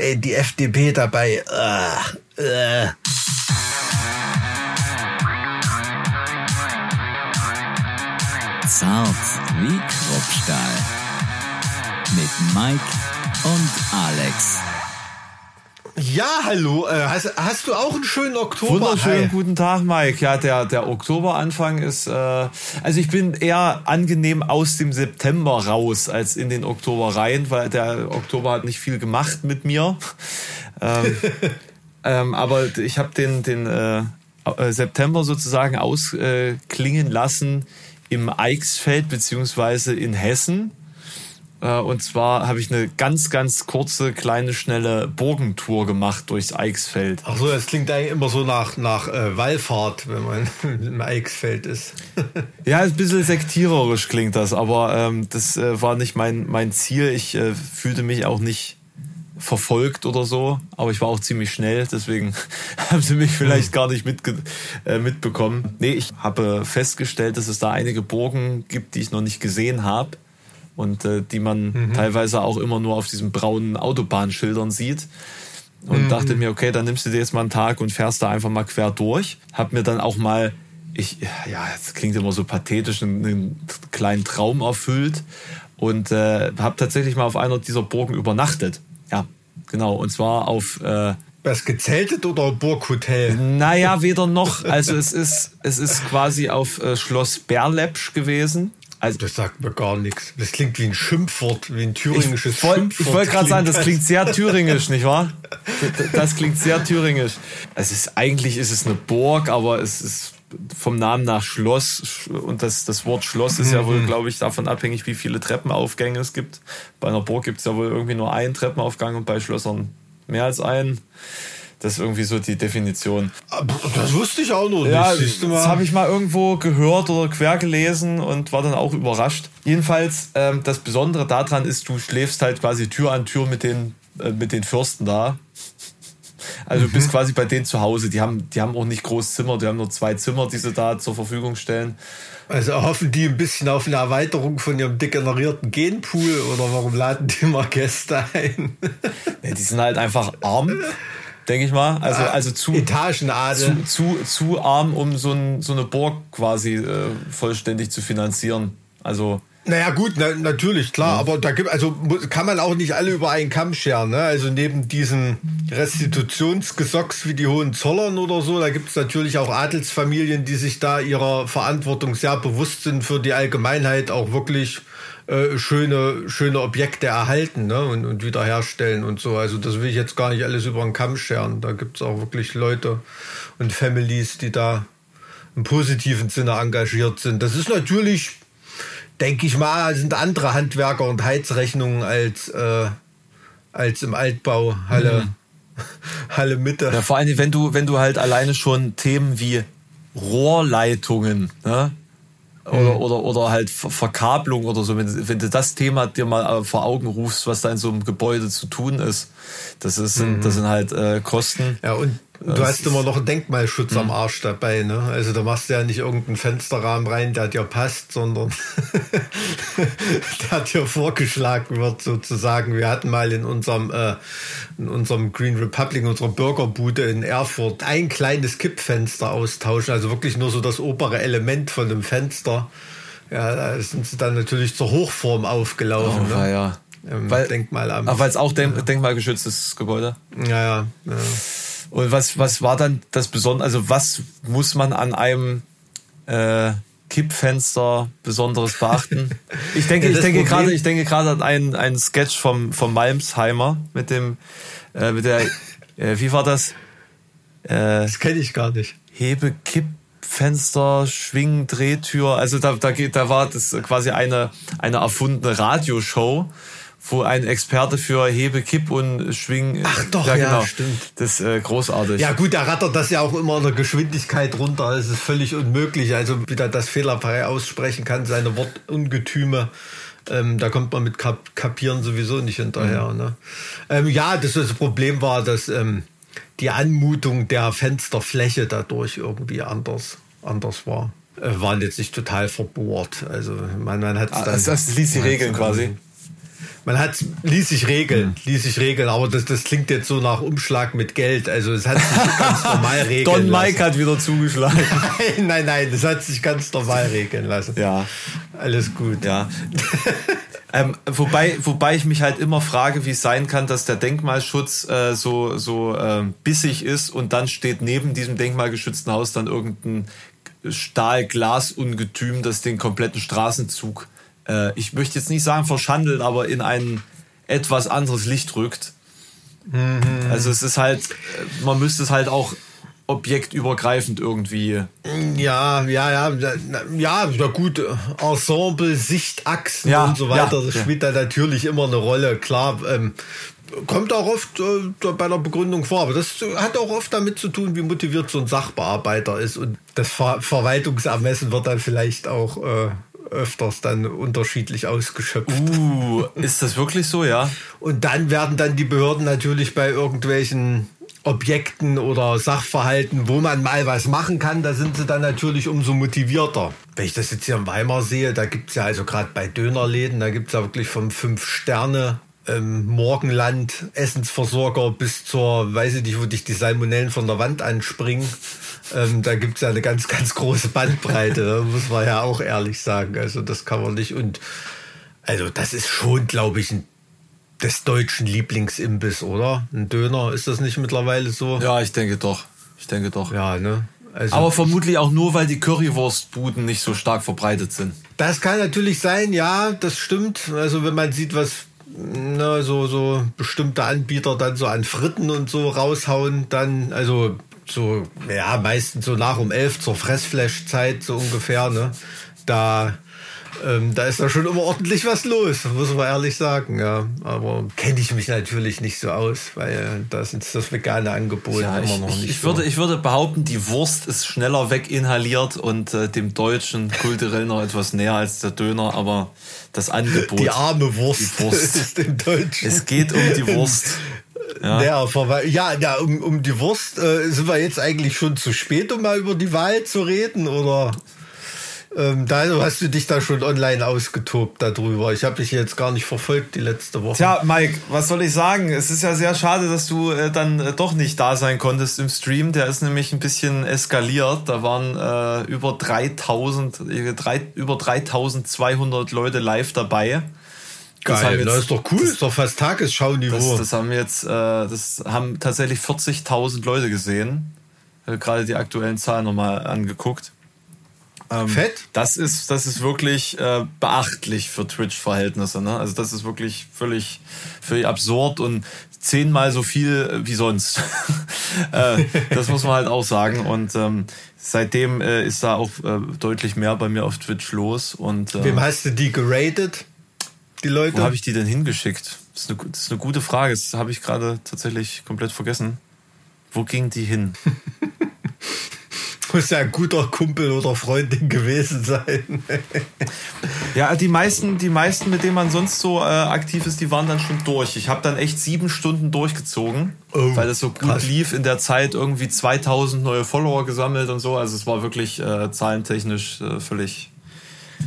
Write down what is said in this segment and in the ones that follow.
ey, die FDP dabei. Uh, uh. Zart wie Kruppstahl. Mit Mike und Alex. Ja, hallo. Äh, hast, hast du auch einen schönen Oktober? Wunderschönen Hi. guten Tag, Mike. Ja, der, der Oktoberanfang ist, äh, also ich bin eher angenehm aus dem September raus als in den Oktober rein, weil der Oktober hat nicht viel gemacht mit mir. ähm, ähm, aber ich habe den, den äh, äh, September sozusagen ausklingen äh, lassen im Eichsfeld beziehungsweise in Hessen. Äh, und zwar habe ich eine ganz, ganz kurze, kleine, schnelle Burgentour gemacht durchs Eichsfeld. Ach so, das klingt eigentlich immer so nach, nach äh, Wallfahrt, wenn man im Eichsfeld ist. ja, ein bisschen sektiererisch klingt das, aber ähm, das äh, war nicht mein, mein Ziel. Ich äh, fühlte mich auch nicht verfolgt oder so, aber ich war auch ziemlich schnell, deswegen haben sie mich vielleicht gar nicht mitge äh, mitbekommen. Nee, ich habe festgestellt, dass es da einige Burgen gibt, die ich noch nicht gesehen habe und äh, die man mhm. teilweise auch immer nur auf diesen braunen Autobahnschildern sieht. Und mhm. dachte mir, okay, dann nimmst du dir jetzt mal einen Tag und fährst da einfach mal quer durch. Hab mir dann auch mal, ich, ja, das klingt immer so pathetisch, einen, einen kleinen Traum erfüllt und äh, habe tatsächlich mal auf einer dieser Burgen übernachtet. Ja, genau. Und zwar auf äh, was gezeltet oder Burghotel? Naja, weder noch. Also es ist, es ist quasi auf äh, Schloss Berlepsch gewesen. Also, das sagt mir gar nichts. Das klingt wie ein Schimpfwort, wie ein thüringisches ich wollt, Schimpfwort. Ich wollte gerade sagen, das klingt sehr thüringisch, nicht wahr? Das klingt sehr thüringisch. Es ist, eigentlich ist es eine Burg, aber es ist vom Namen nach Schloss und das, das Wort Schloss ist ja wohl, mhm. glaube ich, davon abhängig, wie viele Treppenaufgänge es gibt. Bei einer Burg gibt es ja wohl irgendwie nur einen Treppenaufgang und bei Schlössern mehr als einen. Das ist irgendwie so die Definition. Das wusste ich auch noch nicht. Ja, das habe ich mal irgendwo gehört oder quer gelesen und war dann auch überrascht. Jedenfalls, ähm, das Besondere daran ist, du schläfst halt quasi Tür an Tür mit den, äh, mit den Fürsten da. Also mhm. du bist quasi bei denen zu Hause. Die haben, die haben auch nicht groß Zimmer, die haben nur zwei Zimmer, die sie da zur Verfügung stellen. Also hoffen die ein bisschen auf eine Erweiterung von ihrem degenerierten Genpool oder warum laden die mal Gäste ein? ja, die sind halt einfach arm denke ich mal. Also, ah, also zu, Etagenadel. Zu, zu, zu arm, um so, ein, so eine Burg quasi äh, vollständig zu finanzieren. Also. Naja, gut, na, natürlich, klar, ja. aber da gibt, also kann man auch nicht alle über einen Kamm scheren, ne? Also neben diesen Restitutionsgesocks wie die Hohenzollern oder so, da gibt es natürlich auch Adelsfamilien, die sich da ihrer Verantwortung sehr bewusst sind für die Allgemeinheit, auch wirklich äh, schöne, schöne Objekte erhalten ne? und, und wiederherstellen und so. Also das will ich jetzt gar nicht alles über den Kamm scheren. Da gibt es auch wirklich Leute und Families, die da im positiven Sinne engagiert sind. Das ist natürlich, denke ich mal, sind andere Handwerker und Heizrechnungen als, äh, als im Altbau Halle, mhm. Halle Mitte. Ja, vor allem, wenn du, wenn du halt alleine schon Themen wie Rohrleitungen, ne? Oder, mhm. oder, oder halt Verkabelung oder so, wenn, wenn du das Thema dir mal äh, vor Augen rufst, was da in so einem Gebäude zu tun ist, das, ist, mhm. das sind halt äh, Kosten. Ja, und Du hast immer noch einen Denkmalschutz am hm. Arsch dabei, ne? Also da machst du ja nicht irgendeinen Fensterrahmen rein, der dir passt, sondern der dir vorgeschlagen wird, sozusagen. Wir hatten mal in unserem, äh, in unserem Green Republic, unserer Bürgerbude in Erfurt, ein kleines Kippfenster austauschen, also wirklich nur so das obere Element von dem Fenster. Ja, da sind sie dann natürlich zur Hochform aufgelaufen. Oh, ne? ja. Weil, Denkmalamt. Ach, weil es auch denk ja. denkmalgeschütztes Gebäude? Ja, ja. ja. Und was, was war dann das Besondere? Also was muss man an einem äh, Kippfenster Besonderes beachten? Ich denke, ja, ich denke gerade, ich denke gerade an einen, einen Sketch vom, vom Malmsheimer mit dem, äh, mit der, äh, wie war das? Äh, das kenne ich gar nicht. Hebe, Kippfenster, Schwing, Drehtür. Also da, da, geht, da war das quasi eine, eine erfundene Radioshow wo ein Experte für Hebe, Kipp und Schwing. Ach doch, ja, genau. stimmt. Das ist äh, großartig. Ja gut, da rattert das ja auch immer in der Geschwindigkeit runter. Es ist völlig unmöglich. Also wie er das fehlerfrei aussprechen kann, seine Wortungetüme. Ähm, da kommt man mit Kap Kapieren sowieso nicht hinterher. Mhm. Ne? Ähm, ja, das, das Problem war, dass ähm, die Anmutung der Fensterfläche dadurch irgendwie anders, anders war. Äh, waren jetzt nicht total verbohrt. Also man, man hat ah, dann. Das, das ließ die Regeln quasi. Man hat ließ sich regeln, ließ sich regeln, aber das, das klingt jetzt so nach Umschlag mit Geld. Also es hat sich ganz normal regeln Don lassen. Mike hat wieder zugeschlagen. Nein, nein, nein, das hat sich ganz normal regeln lassen. ja, Alles gut. ja. ähm, wobei, wobei ich mich halt immer frage, wie es sein kann, dass der Denkmalschutz äh, so, so ähm, bissig ist und dann steht neben diesem denkmalgeschützten Haus dann irgendein Stahl-Glas-Ungetüm, das den kompletten Straßenzug, äh, ich möchte jetzt nicht sagen verschandelt, aber in ein etwas anderes Licht rückt. Also es ist halt, man müsste es halt auch objektübergreifend irgendwie. Ja, ja, ja, ja, na gut, Ensemble, Sichtachsen Ja, und so weiter, ja, das ja. spielt da natürlich immer eine Rolle, klar. Ähm, kommt auch oft äh, bei der Begründung vor, aber das hat auch oft damit zu tun, wie motiviert so ein Sachbearbeiter ist und das Ver Verwaltungsermessen wird dann vielleicht auch äh, öfters dann unterschiedlich ausgeschöpft. Uh, ist das wirklich so, ja? Und dann werden dann die Behörden natürlich bei irgendwelchen Objekten oder Sachverhalten, wo man mal was machen kann, da sind sie dann natürlich umso motivierter. Wenn ich das jetzt hier in Weimar sehe, da gibt's ja also gerade bei Dönerläden, da gibt's ja wirklich vom Fünf-Sterne ähm, Morgenland Essensversorger bis zur, weiß ich nicht, wo dich die Salmonellen von der Wand anspringen. Ähm, da gibt's ja eine ganz, ganz große Bandbreite, ne? muss man ja auch ehrlich sagen. Also das kann man nicht. Und also das ist schon, glaube ich, ein des deutschen Lieblingsimbiss, oder? Ein Döner, ist das nicht mittlerweile so? Ja, ich denke doch. Ich denke doch. Ja, ne? Also, Aber vermutlich auch nur, weil die Currywurstbuden nicht so stark verbreitet sind. das kann natürlich sein, ja, das stimmt. Also wenn man sieht, was na, so, so bestimmte Anbieter dann so an Fritten und so raushauen, dann, also so, ja, meistens so nach um elf zur Fressflash-Zeit, so ungefähr, ne? Da, ähm, da ist da schon immer ordentlich was los, muss man ehrlich sagen, ja. Aber kenne ich mich natürlich nicht so aus, weil das ist das vegane Angebot Ja, immer ich, noch ich, nicht ich, so. würde, ich würde behaupten, die Wurst ist schneller weginhaliert und äh, dem Deutschen kulturell noch etwas näher als der Döner, aber das Angebot. die arme Wurst, Die Wurst. ist im Deutschen. es geht um die Wurst. Ja. Ja, ja um, um die Wurst äh, sind wir jetzt eigentlich schon zu spät, um mal über die Wahl zu reden, oder? Ähm, da hast du dich da schon online ausgetobt darüber. Ich habe dich jetzt gar nicht verfolgt die letzte Woche. Tja, Mike, was soll ich sagen? Es ist ja sehr schade, dass du äh, dann äh, doch nicht da sein konntest im Stream. Der ist nämlich ein bisschen eskaliert. Da waren äh, über 3000, äh, drei, über 3200 Leute live dabei. Das Geil, jetzt- das ist doch cool, das- ist doch fast Tagesschau-Niveau. Das, das haben jetzt, äh, das haben tatsächlich 40.000 Leute gesehen. Gerade die aktuellen Zahlen nochmal angeguckt. Ähm, Fett? Das ist, das ist wirklich äh, beachtlich für Twitch-Verhältnisse. Ne? Also das ist wirklich völlig, völlig absurd und zehnmal so viel wie sonst. äh, das muss man halt auch sagen. Und ähm, seitdem äh, ist da auch äh, deutlich mehr bei mir auf Twitch los. Und äh, Wem hast du die geratet? Die Leute? wo habe ich die denn hingeschickt? Das ist, eine, das ist eine gute Frage. Das habe ich gerade tatsächlich komplett vergessen. Wo ging die hin? Muss ja ein guter Kumpel oder Freundin gewesen sein. Ja, die meisten, die meisten, mit denen man sonst so äh, aktiv ist, die waren dann schon durch. Ich habe dann echt sieben Stunden durchgezogen, Oh, weil es so gut krass. lief. In der Zeit irgendwie 2000 neue Follower gesammelt und so. Also es war wirklich äh, zahlentechnisch äh, völlig,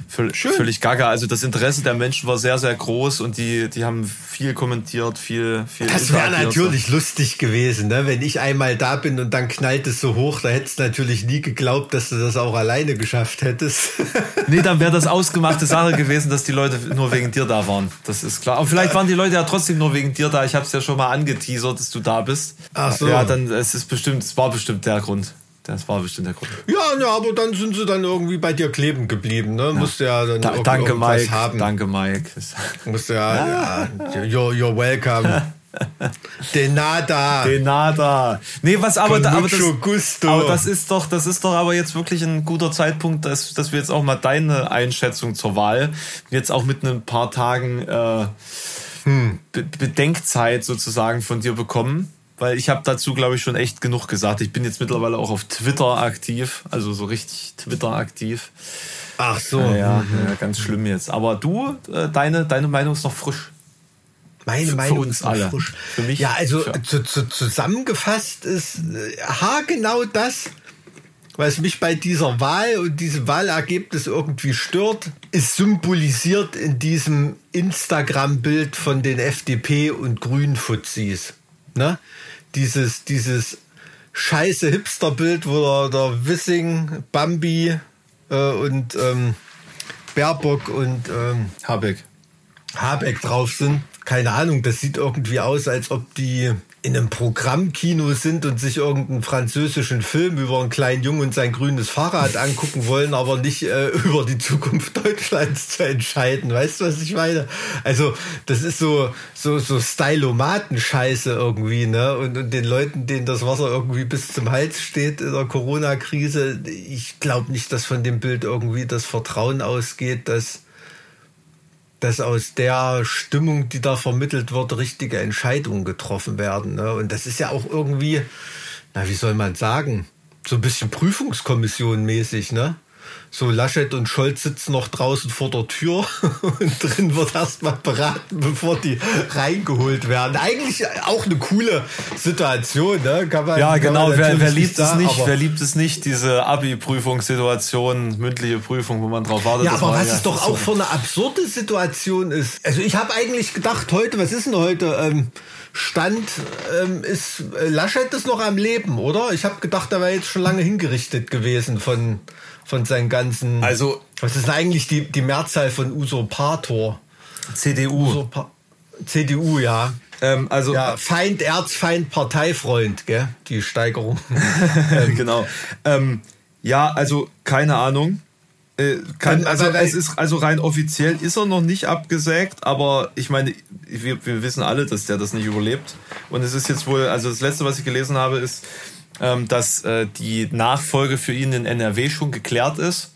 völlig, Schön. völlig gaga. Also das Interesse der Menschen war sehr, sehr groß und die, die haben viel kommentiert, viel, viel Das wäre und so. natürlich lustig gewesen, ne? wenn ich einmal da bin und dann knallt es so hoch, da hättest du natürlich nie geglaubt, dass du das auch alleine geschafft hättest. Nee, dann wäre das ausgemachte Sache gewesen, dass die Leute nur wegen dir da waren. Das ist klar. Aber vielleicht waren die Leute ja trotzdem nur wegen dir da. Ich habe es ja schon mal angeteasert, dass du da bist. Ach so. Ja, dann es ist bestimmt, es war bestimmt der Grund. Das war bestimmt der Grund. ja, ne, aber dann sind sie dann irgendwie bei dir kleben geblieben. Ne? Musst du ja dann Da, danke, irgendwas Mike. haben. Danke, Mike. Musst du ja, ja. you're, you're welcome. De nada. Denada. Nee, was aber, da, aber, das, gusto. aber das ist doch, das ist doch aber jetzt wirklich ein guter Zeitpunkt, dass, dass wir jetzt auch mal deine Einschätzung zur Wahl jetzt auch mit ein paar Tagen äh, Hm. Be Bedenkzeit sozusagen von dir bekommen. Weil ich habe dazu, glaube ich, schon echt genug gesagt. Ich bin jetzt mittlerweile auch auf Twitter aktiv, also so richtig Twitter aktiv. Ach so. Ja, ja, ja ganz schlimm jetzt. Aber du, äh, deine, deine Meinung ist noch frisch. Meine Für Meinung uns ist alle. frisch. Für mich, Ja, also für- zu, zu, zusammengefasst ist äh, haargenau das, was mich bei dieser Wahl und diesem Wahlergebnis irgendwie stört, ist symbolisiert in diesem Instagram-Bild von den FDP und Grünen-Fuzis. Ne? Dieses, dieses scheiße Hipster-Bild, wo der, der Wissing, Bambi äh, und ähm, Baerbock und ähm, Habeck. Habeck drauf sind. Keine Ahnung, das sieht irgendwie aus, als ob die in einem Programmkino sind und sich irgendeinen französischen Film über einen kleinen Jungen und sein grünes Fahrrad angucken wollen, aber nicht äh, über die Zukunft Deutschlands zu entscheiden. Weißt du, was ich meine? Also, das ist so, so, so Stylomaten-Scheiße irgendwie, ne? Und, und den Leuten, denen das Wasser irgendwie bis zum Hals steht in der Corona-Krise, ich glaube nicht, dass von dem Bild irgendwie das Vertrauen ausgeht, dass dass aus der Stimmung, die da vermittelt wird, richtige Entscheidungen getroffen werden. Ne? Und das ist ja auch irgendwie, na, wie soll man sagen, so ein bisschen Prüfungskommission mäßig, ne? So Laschet und Scholz sitzen noch draußen vor der Tür und drin wird erstmal beraten, bevor die reingeholt werden. Eigentlich auch eine coole Situation, ne? Kann man, ja, genau. Wer, wer liebt es nicht? Wer liebt es nicht? Diese Abi-Prüfungssituation, mündliche Prüfung, wo man drauf wartet. Ja, aber was ja, es doch auch für eine absurde Situation ist. Also ich habe eigentlich gedacht, heute, was ist denn heute? Ähm, Stand ähm, ist äh, Laschet ist noch am Leben, oder? Ich habe gedacht, er wäre jetzt schon lange hingerichtet gewesen von von seinen ganzen. Also. Was ist eigentlich die, die Mehrzahl von Usurpator? CDU. Usurpa CDU, ja. Ähm, also ja, Feind, Erzfeind, Parteifreund, gell? Die Steigerung. ähm, genau. Ähm, ja, also keine Ahnung. Äh, kann, also es ist also rein offiziell ist er noch nicht abgesägt, aber ich meine, wir, wir wissen alle, dass der das nicht überlebt. Und es ist jetzt wohl, also das letzte, was ich gelesen habe, ist, ähm, dass äh, die Nachfolge für ihn in NRW schon geklärt ist.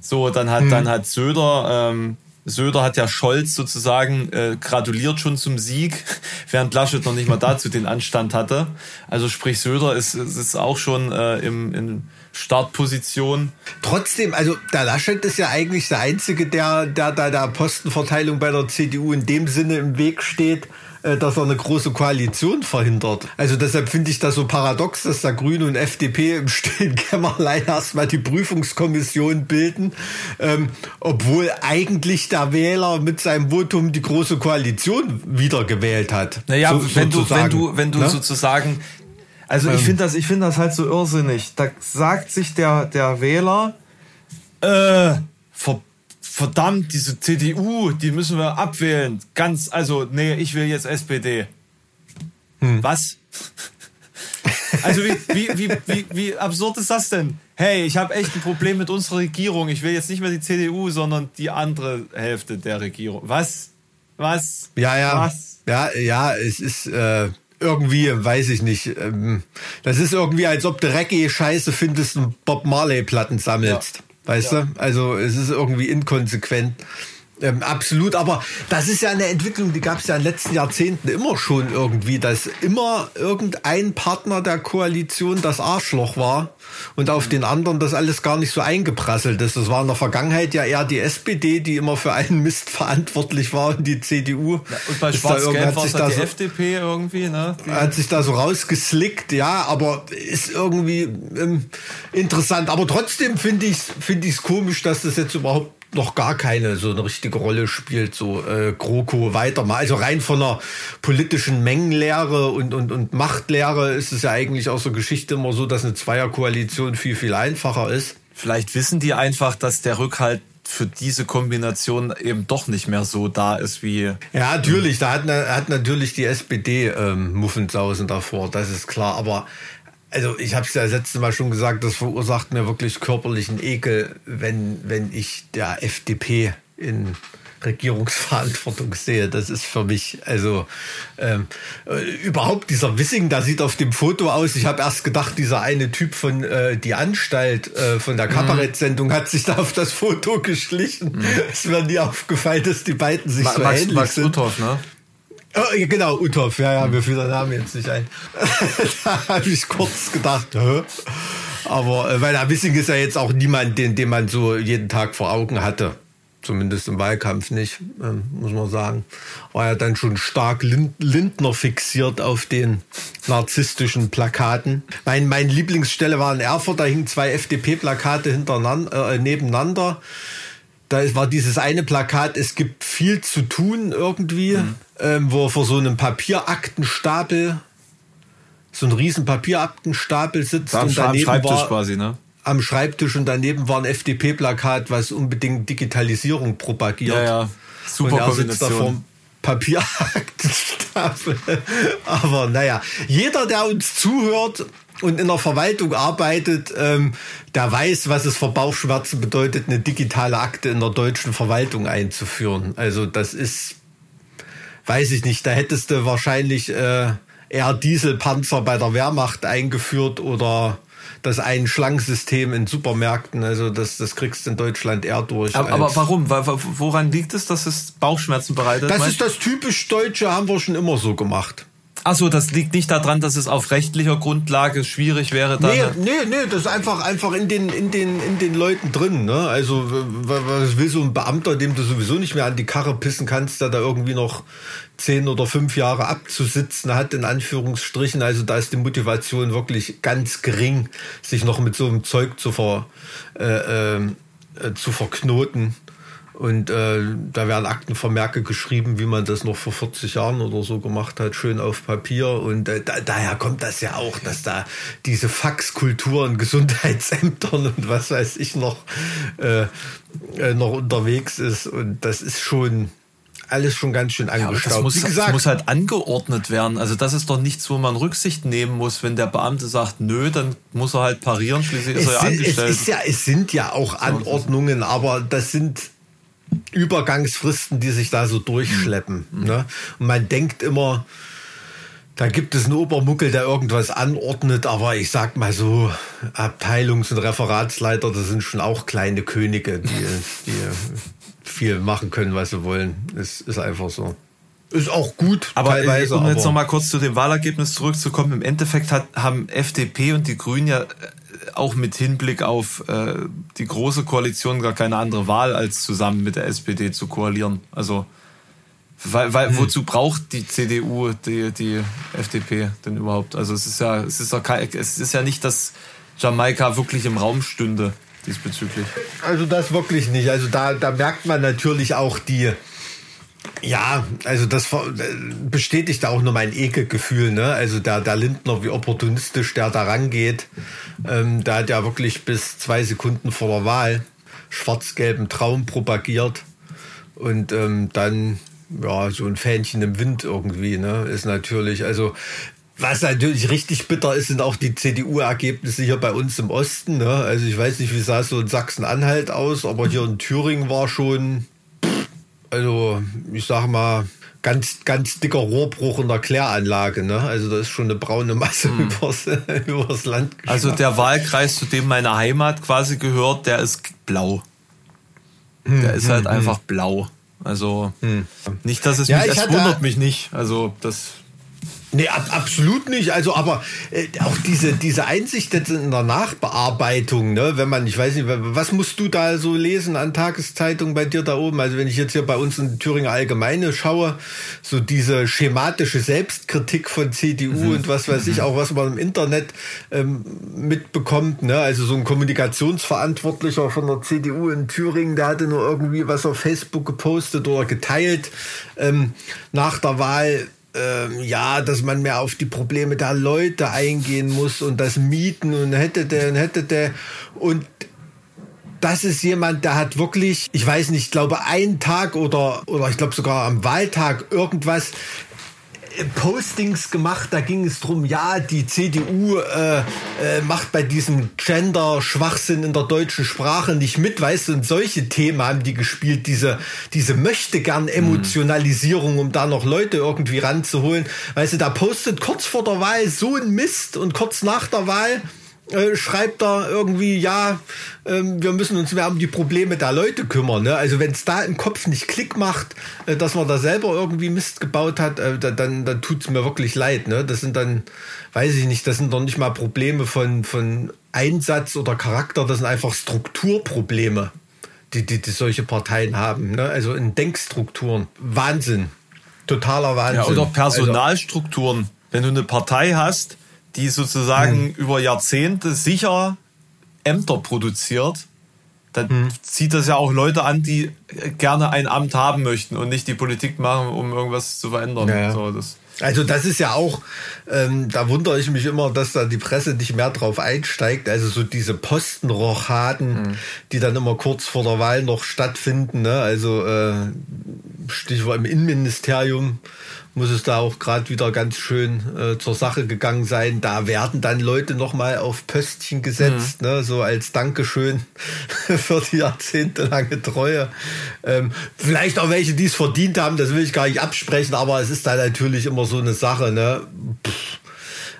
So, dann hat, hm. dann hat Söder, ähm, Söder hat ja Scholz sozusagen äh, gratuliert schon zum Sieg, während Laschet noch nicht mal dazu den Anstand hatte. Also sprich, Söder ist, ist auch schon äh, im, in Startposition. Trotzdem, also der Laschet ist ja eigentlich der Einzige, der, der da der Postenverteilung bei der CDU in dem Sinne im Weg steht, dass er eine große Koalition verhindert. Also deshalb finde ich das so paradox, dass da Grüne und FDP im stillen Kämmerlein erstmal die Prüfungskommission bilden, ähm, obwohl eigentlich der Wähler mit seinem Votum die große Koalition wiedergewählt hat. Naja, so, wenn, du, wenn du, wenn du ne? sozusagen also ich ähm. finde das, ich finde das halt so irrsinnig. Da sagt sich der, der Wähler, äh, ver verdammt, diese CDU, die müssen wir abwählen. Ganz, also, nee, ich will jetzt SPD. Hm. Was? Also wie, wie, wie, wie, wie absurd ist das denn? Hey, ich habe echt ein Problem mit unserer Regierung. Ich will jetzt nicht mehr die CDU, sondern die andere Hälfte der Regierung. Was? Was? Ja, ja. Was? Ja, ja, es ist äh, irgendwie, weiß ich nicht. Ähm, das ist irgendwie, als ob du Reggae-Scheiße findest und Bob Marley-Platten sammelst. Ja. Weißt ja. du? Also es ist irgendwie inkonsequent. Ähm, absolut, aber das ist ja eine Entwicklung, die gab es ja in den letzten Jahrzehnten immer schon irgendwie, dass immer irgendein Partner der Koalition das Arschloch war und auf den anderen das alles gar nicht so eingeprasselt ist. Das war in der Vergangenheit ja eher die SPD, die immer für einen Mist verantwortlich war und die CDU. Ja, und bei Schwarz-Gelb war es halt die so, FDP irgendwie, ne? Die hat sich da so rausgeslickt, ja, aber ist irgendwie ähm, interessant. Aber trotzdem finde ich es find ich's komisch, dass das jetzt überhaupt noch gar keine so eine richtige Rolle spielt, so äh, GroKo weiter mal. Also rein von einer politischen Mengenlehre und, und, und Machtlehre ist es ja eigentlich aus der Geschichte immer so, dass eine Zweierkoalition viel, viel einfacher ist. Vielleicht wissen die einfach, dass der Rückhalt für diese Kombination eben doch nicht mehr so da ist wie. Ja, natürlich, da hat, hat natürlich die SPD ähm, Muffensausen davor, das ist klar. Aber also ich habe es ja das letzte Mal schon gesagt, das verursacht mir wirklich körperlichen Ekel, wenn, wenn ich der FDP in Regierungsverantwortung sehe. Das ist für mich, also ähm, äh, überhaupt dieser Wissing, da sieht auf dem Foto aus. Ich habe erst gedacht, dieser eine Typ von äh, die Anstalt äh, von der mhm. Kabarettsendung hat sich da auf das Foto geschlichen. Mhm. Es wäre nie aufgefallen, dass die beiden sich Ma so Max, ähnlich Max sind. Uthoff, ne? Oh, genau, Uthoff, ja, ja, mir fiel der Name jetzt nicht ein. da habe ich kurz gedacht, hä? Aber äh, weil der Wissing ist ja jetzt auch niemand, den, den man so jeden Tag vor Augen hatte. zumindest im Wahlkampf nicht, ähm, muss man sagen. War ja dann schon stark Lindner fixiert auf den narzisstischen Plakaten. Mein, mein Lieblingsstelle war in Erfurt, da hingen zwei FDP-Plakate hintereinander, äh, nebeneinander. Da war dieses eine Plakat, es gibt viel zu tun irgendwie, mhm. ähm, wo er vor so einem Papieraktenstapel, so ein riesen Papieraktenstapel sitzt. Da und daneben Schreibtisch war, quasi, ne? am Schreibtisch und daneben war ein FDP-Plakat, was unbedingt Digitalisierung propagiert. Ja, ja. Super und er sitzt da vor Papieraktenstapel. Aber naja, jeder, der uns zuhört und in der Verwaltung arbeitet, ähm, der weiß, was es für Bauchschmerzen bedeutet, eine digitale Akte in der deutschen Verwaltung einzuführen. Also das ist, weiß ich nicht, da hättest du wahrscheinlich äh, eher Dieselpanzer bei der Wehrmacht eingeführt oder das Ein-Schlank-System in Supermärkten. Also das, das kriegst du in Deutschland eher durch. Aber, aber warum? Woran liegt es, dass es Bauchschmerzen bereitet? Das ist das typisch Deutsche, haben wir schon immer so gemacht. Achso, das liegt nicht daran, dass es auf rechtlicher Grundlage schwierig wäre. Dann nee, nee, nee, das ist einfach, einfach in den, in den, in den Leuten drin. Ne? Also, was will so ein Beamter, dem du sowieso nicht mehr an die Karre pissen kannst, der da irgendwie noch zehn oder fünf Jahre abzusitzen hat, in Anführungsstrichen. Also, da ist die Motivation wirklich ganz gering, sich noch mit so einem Zeug zu, ver, äh, äh, zu verknoten. Und äh, da werden Aktenvermerke geschrieben, wie man das noch vor 40 Jahren oder so gemacht hat, schön auf Papier. Und äh, da, daher kommt das ja auch, dass da diese Faxkultur in Gesundheitsämtern und was weiß ich noch, äh, äh, noch unterwegs ist. Und das ist schon alles schon ganz schön angestaubt. Ja, das muss, gesagt, das muss halt angeordnet werden. Also das ist doch nichts, wo man Rücksicht nehmen muss. Wenn der Beamte sagt, nö, dann muss er halt parieren. Schließlich ist er ja angestellt. Es, ist ja, es sind ja auch Anordnungen, aber das sind Übergangsfristen, die sich da so durchschleppen. Mhm. Ne? Und man denkt immer, da gibt es einen Obermuckel, der irgendwas anordnet, aber ich sag mal so, Abteilungs- und Referatsleiter, das sind schon auch kleine Könige, die, die viel machen können, was sie wollen. Es ist einfach so. Ist auch gut. Aber teilweise, um jetzt nochmal kurz zu dem Wahlergebnis zurückzukommen, im Endeffekt hat, haben FDP und die Grünen ja auch mit Hinblick auf äh, die große Koalition gar keine andere Wahl, als zusammen mit der SPD zu koalieren. Also, weil, weil hm. wozu braucht die CDU die, die FDP denn überhaupt? Also es ist ja, es ist ja kein, es ist ja nicht, dass Jamaika wirklich im Raum stünde diesbezüglich. Also das wirklich nicht. Also da, da merkt man natürlich auch die, ja, also das bestätigt auch nur mein Ekelgefühl. Ne? Also der, der Lindner, wie opportunistisch der da rangeht, ähm, der hat ja wirklich bis zwei Sekunden vor der Wahl schwarz-gelben Traum propagiert und ähm, dann ja so ein Fähnchen im Wind irgendwie ne ist natürlich also was natürlich richtig bitter ist, sind auch die CDU-Ergebnisse hier bei uns im Osten. Ne? Also ich weiß nicht, wie sah es so in Sachsen-Anhalt aus, aber hier in Thüringen war schon also ich sag mal, ganz, ganz dicker Rohrbruch in der Kläranlage. Ne? Also da ist schon eine braune Masse hm. übers, übers Land geschlagen. Also der Wahlkreis, zu dem meine Heimat quasi gehört, der ist blau. Hm, der ist hm, halt hm. einfach blau. Also hm. nicht, dass es ja, mich, es wundert mich nicht. Also das Nee, ab, absolut nicht. Also, aber äh, auch diese, diese Einsicht jetzt in der Nachbearbeitung, ne, wenn man, ich weiß nicht, was musst du da so lesen an Tageszeitungen bei dir da oben? Also, wenn ich jetzt hier bei uns in Thüringer Allgemeine schaue, so diese schematische Selbstkritik von CDU mhm. und was weiß ich, auch was man im Internet ähm, mitbekommt, ne, also so ein Kommunikationsverantwortlicher von der CDU in Thüringen, der hatte nur irgendwie was auf Facebook gepostet oder geteilt ähm, nach der Wahl ähm, ja, dass man mehr auf die Probleme der Leute eingehen muss und das Mieten und hätte der und hätte der. Und das ist jemand, der hat wirklich, ich weiß nicht, ich glaube einen Tag oder oder ich glaube sogar am Wahltag irgendwas Postings gemacht, da ging es drum, ja, die CDU äh, äh, macht bei diesem Gender-Schwachsinn in der deutschen Sprache nicht mit, weißt du, und solche Themen haben die gespielt, diese, diese möchte gern Emotionalisierung, um da noch Leute irgendwie ranzuholen. Weißt du, da postet kurz vor der Wahl so ein Mist und kurz nach der Wahl äh, schreibt er irgendwie, ja, ähm, wir müssen uns mehr um die Probleme der Leute kümmern. Ne? Also wenn es da im Kopf nicht Klick macht, äh, dass man da selber irgendwie Mist gebaut hat, äh, dann, dann tut es mir wirklich leid. Ne? Das sind dann, weiß ich nicht, das sind doch nicht mal Probleme von, von Einsatz oder Charakter, das sind einfach Strukturprobleme die, die, die solche Parteien haben. Ne? Also in Denkstrukturen. Wahnsinn. Totaler Wahnsinn. Ja, oder Personalstrukturen. Also, Wenn du eine Partei hast, die sozusagen hm. über Jahrzehnte sicher Ämter produziert, dann hm. zieht das ja auch Leute an, die gerne ein Amt haben möchten und nicht die Politik machen, um irgendwas zu verändern. Ja. So, das also das ist ja auch, ähm, da wundere ich mich immer, dass da die Presse nicht mehr drauf einsteigt. Also so diese Postenrochaden, mhm. die dann immer kurz vor der Wahl noch stattfinden. Ne? Also äh, Stichwort im Innenministerium muss es da auch gerade wieder ganz schön äh, zur Sache gegangen sein. Da werden dann Leute nochmal auf Pöstchen gesetzt, mhm. ne, so als Dankeschön für die jahrzehntelange Treue. Ähm, vielleicht auch welche, die es verdient haben, das will ich gar nicht absprechen, aber es ist da natürlich immer so eine Sache. Ne?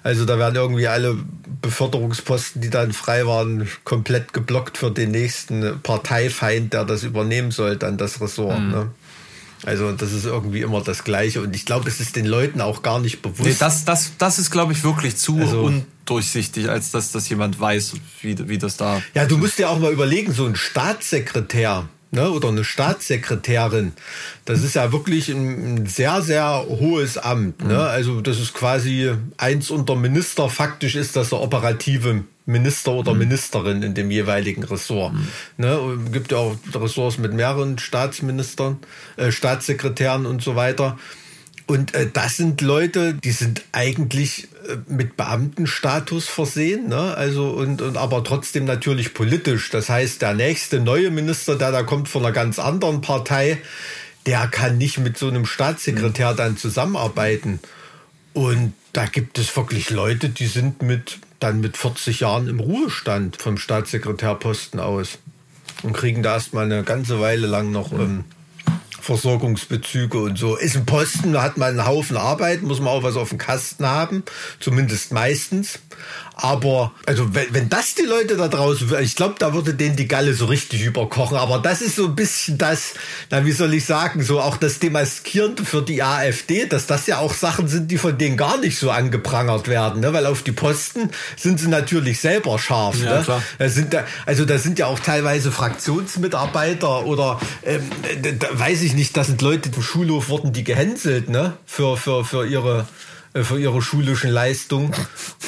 Also da werden irgendwie alle Beförderungsposten, die dann frei waren, komplett geblockt für den nächsten Parteifeind, der das übernehmen soll, dann das Ressort. Mhm. Ne? Also das ist irgendwie immer das Gleiche und ich glaube, es ist den Leuten auch gar nicht bewusst. Nee, das, das, das ist, glaube ich, wirklich zu also, undurchsichtig, als dass das jemand weiß, wie, wie das da. Ja, du musst dir auch mal überlegen, so ein Staatssekretär, ne, oder eine Staatssekretärin. Das ist ja wirklich ein, sehr, sehr hohes Amt. Ne? Mhm. Also das ist quasi eins unter Minister. Faktisch ist das der operative Minister oder mhm. Ministerin in dem jeweiligen Ressort. Mhm. Ne, gibt ja auch Ressorts mit mehreren Staatsministern, äh, Staatssekretären und so weiter. Und äh, das sind Leute, die sind eigentlich mit Beamtenstatus versehen, ne? Also und, und aber trotzdem natürlich politisch. Das heißt, der nächste neue Minister, der da kommt von einer ganz anderen Partei, der kann nicht mit so einem Staatssekretär dann zusammenarbeiten. Und da gibt es wirklich Leute, die sind mit dann mit 40 Jahren im Ruhestand vom Staatssekretärposten aus und kriegen da erstmal eine ganze Weile lang noch ähm, Versorgungsbezüge und so. Ist ein Posten, da hat man einen Haufen Arbeit, muss man auch was auf dem Kasten haben, zumindest meistens. Aber, also, wenn, wenn das die Leute da draußen, ich glaube, da würde denen die Galle so richtig überkochen. Aber das ist so ein bisschen das, na, wie soll ich sagen, so auch das Demaskierende für die AfD, dass das ja auch Sachen sind, die von denen gar nicht so angeprangert werden, ne? Weil auf die Posten sind sie natürlich selber scharf. Ja, ne? klar. Da sind da, also da sind ja auch teilweise Fraktionsmitarbeiter oder ähm, da, weiß ich nicht, das sind Leute im Schulhof wurden die gehänselt, ne? Für, für, für ihre für ihre schulischen Leistung.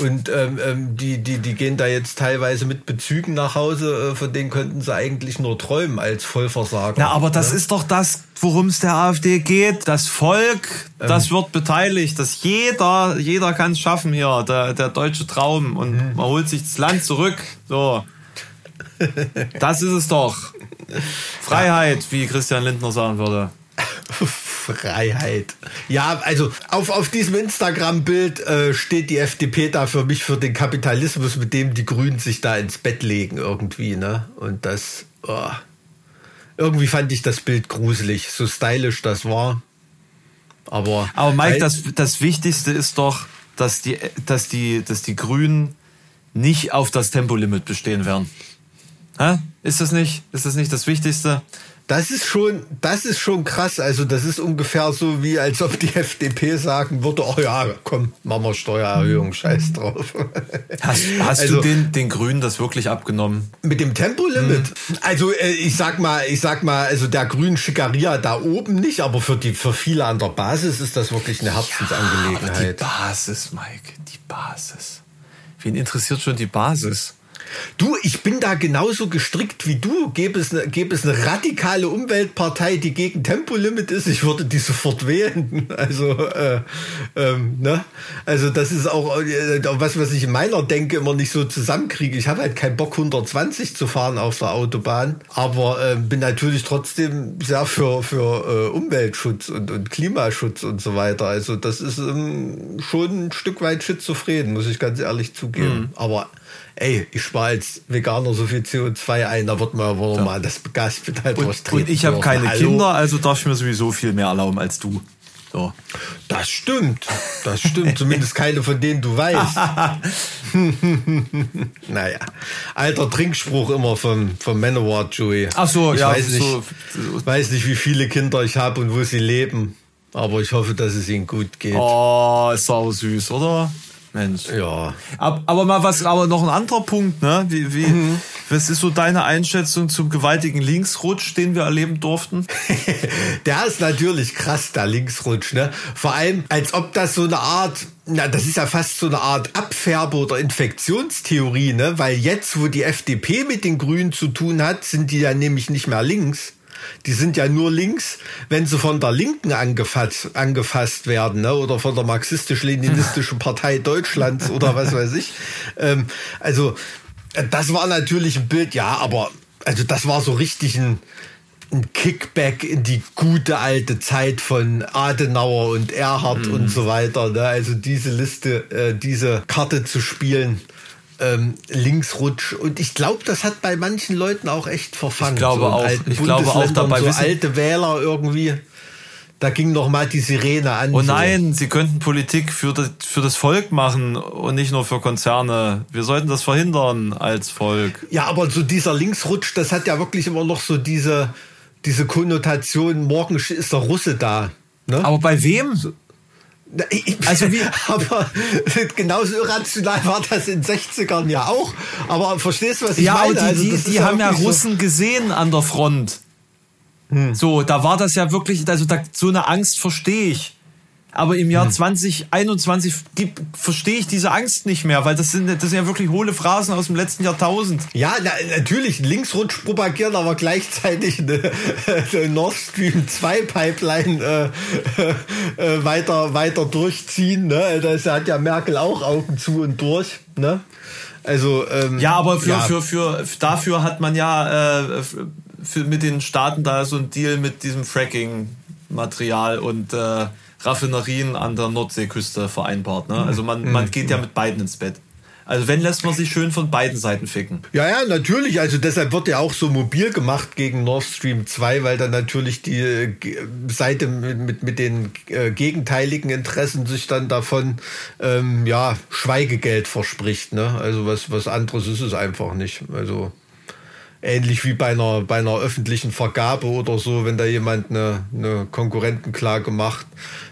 Und ähm, ähm, die, die, die gehen da jetzt teilweise mit Bezügen nach Hause, äh, von denen könnten sie eigentlich nur träumen als Vollversager. Ja, aber das ne? ist doch das, worum es der AfD geht. Das Volk, ähm. das wird beteiligt, dass jeder, jeder kann es schaffen hier, der, der deutsche Traum. Und mhm. man holt sich das Land zurück. So. Das ist es doch. Freiheit, wie Christian Lindner sagen würde. Freiheit. Ja, also auf, auf diesem Instagram-Bild äh, steht die FDP da für mich für den Kapitalismus, mit dem die Grünen sich da ins Bett legen irgendwie, ne? Und das, oh. irgendwie fand ich das Bild gruselig, so stylisch das war. Aber, Aber Mike, das, das Wichtigste ist doch, dass die, dass die, dass die Grünen nicht auf das Tempolimit bestehen werden. Hä? Ist das nicht, ist das nicht das Wichtigste? Das ist schon, das ist schon krass. Also das ist ungefähr so wie, als ob die FDP sagen würde, oh ja, komm, machen wir Steuererhöhung, scheiß drauf. Hast, hast also, du den, den Grünen das wirklich abgenommen? Mit dem Tempolimit? Mhm. Also äh, ich sag mal, ich sag mal, also der Grünen Schickeria da oben nicht, aber für die, für viele an der Basis ist das wirklich eine Herzensangelegenheit. Ja, die Basis, Mike, die Basis. Wen interessiert schon die Basis? Du, ich bin da genauso gestrickt wie du. Gäbe es, eine, gäbe es eine radikale Umweltpartei, die gegen Tempolimit ist, ich würde die sofort wählen. Also, äh, ähm, ne? Also das ist auch äh, was, was ich in meiner Denke immer nicht so zusammenkriege. Ich habe halt keinen Bock, 120 zu fahren auf der Autobahn, aber äh, bin natürlich trotzdem sehr für, für äh, Umweltschutz und, und Klimaschutz und so weiter. Also das ist ähm, schon ein Stück weit schizophren, muss ich ganz ehrlich zugeben. Mhm. Aber ey, ich spare als Veganer so viel CO2 ein, da wird man wohl ja. mal das Gaspedal und, und ich habe keine Hallo. Kinder, also darf ich mir sowieso viel mehr erlauben als du. So. Das stimmt. Das stimmt. Zumindest keine von denen du weißt. naja. Alter Trinkspruch immer vom, vom Manowar, Joey. Ach so, ich ja. Weiß nicht, so. weiß nicht, wie viele Kinder ich habe und wo sie leben. Aber ich hoffe, dass es ihnen gut geht. Oh, ist sau süß, oder? Mensch. Ja. Aber, aber mal was, aber noch ein anderer Punkt, ne? Wie, wie, mhm. Was ist so deine Einschätzung zum gewaltigen Linksrutsch, den wir erleben durften? der ist natürlich krass, der Linksrutsch. Ne? Vor allem, als ob das so eine Art, na, das ist ja fast so eine Art Abfärbe- oder Infektionstheorie, ne? Weil jetzt, wo die FDP mit den Grünen zu tun hat, sind die ja nämlich nicht mehr links. Die sind ja nur links, wenn sie von der Linken angefasst, angefasst werden, ne? oder von der marxistisch-leninistischen Partei Deutschlands oder was weiß ich. Ähm, also das war natürlich ein Bild, ja, aber also das war so richtig ein, ein Kickback in die gute alte Zeit von Adenauer und Erhard mhm. und so weiter. Ne? Also diese Liste, äh, diese Karte zu spielen, ähm, Linksrutsch. Und ich glaube, das hat bei manchen Leuten auch echt verfangen. Ich glaube so auch. Ich glaube auch dabei. So alte Wähler irgendwie. Da ging noch mal die Sirene an. Oh nein, so. sie könnten Politik für das, für das Volk machen und nicht nur für Konzerne. Wir sollten das verhindern als Volk. Ja, aber so dieser Linksrutsch, das hat ja wirklich immer noch so diese, diese Konnotation, morgen ist der Russe da. Ne? Aber bei wem? So. Also wie, aber genauso irrational war das in den 60ern ja auch. Aber verstehst du, was ich ja, meine? Ja, die, also, die, die haben ja Russen so gesehen an der Front. Hm. So, da war das ja wirklich, also da, so eine Angst verstehe ich. Aber im Jahr hm. 2021 verstehe ich diese Angst nicht mehr, weil das sind, das sind ja wirklich hohle Phrasen aus dem letzten Jahrtausend. Ja, na, natürlich, Linksrutsch propagieren, aber gleichzeitig eine, eine Nord Stream 2 Pipeline äh, äh, weiter, weiter durchziehen. Ne? Da hat ja Merkel auch Augen zu und durch. Ne? Also, ähm, ja, aber für, ja. Für, für, dafür hat man ja äh, für, mit den Staaten da so ein Deal mit diesem Fracking-Material und äh, Raffinerien an der Nordseeküste vereinbart. Ne? Also man, man geht ja mit beiden ins Bett. Also wenn lässt man sich schön von beiden Seiten ficken. Ja, ja, natürlich. Also deshalb wird ja auch so mobil gemacht gegen Nord Stream 2, weil dann natürlich die äh, Seite mit, mit, mit den äh, gegenteiligen Interessen sich dann davon ähm, ja Schweigegeld verspricht. Ne? Also was, was anderes ist es einfach nicht. Also ähnlich wie bei einer, bei einer öffentlichen Vergabe oder so, wenn da jemand eine, eine Konkurrentenklage macht,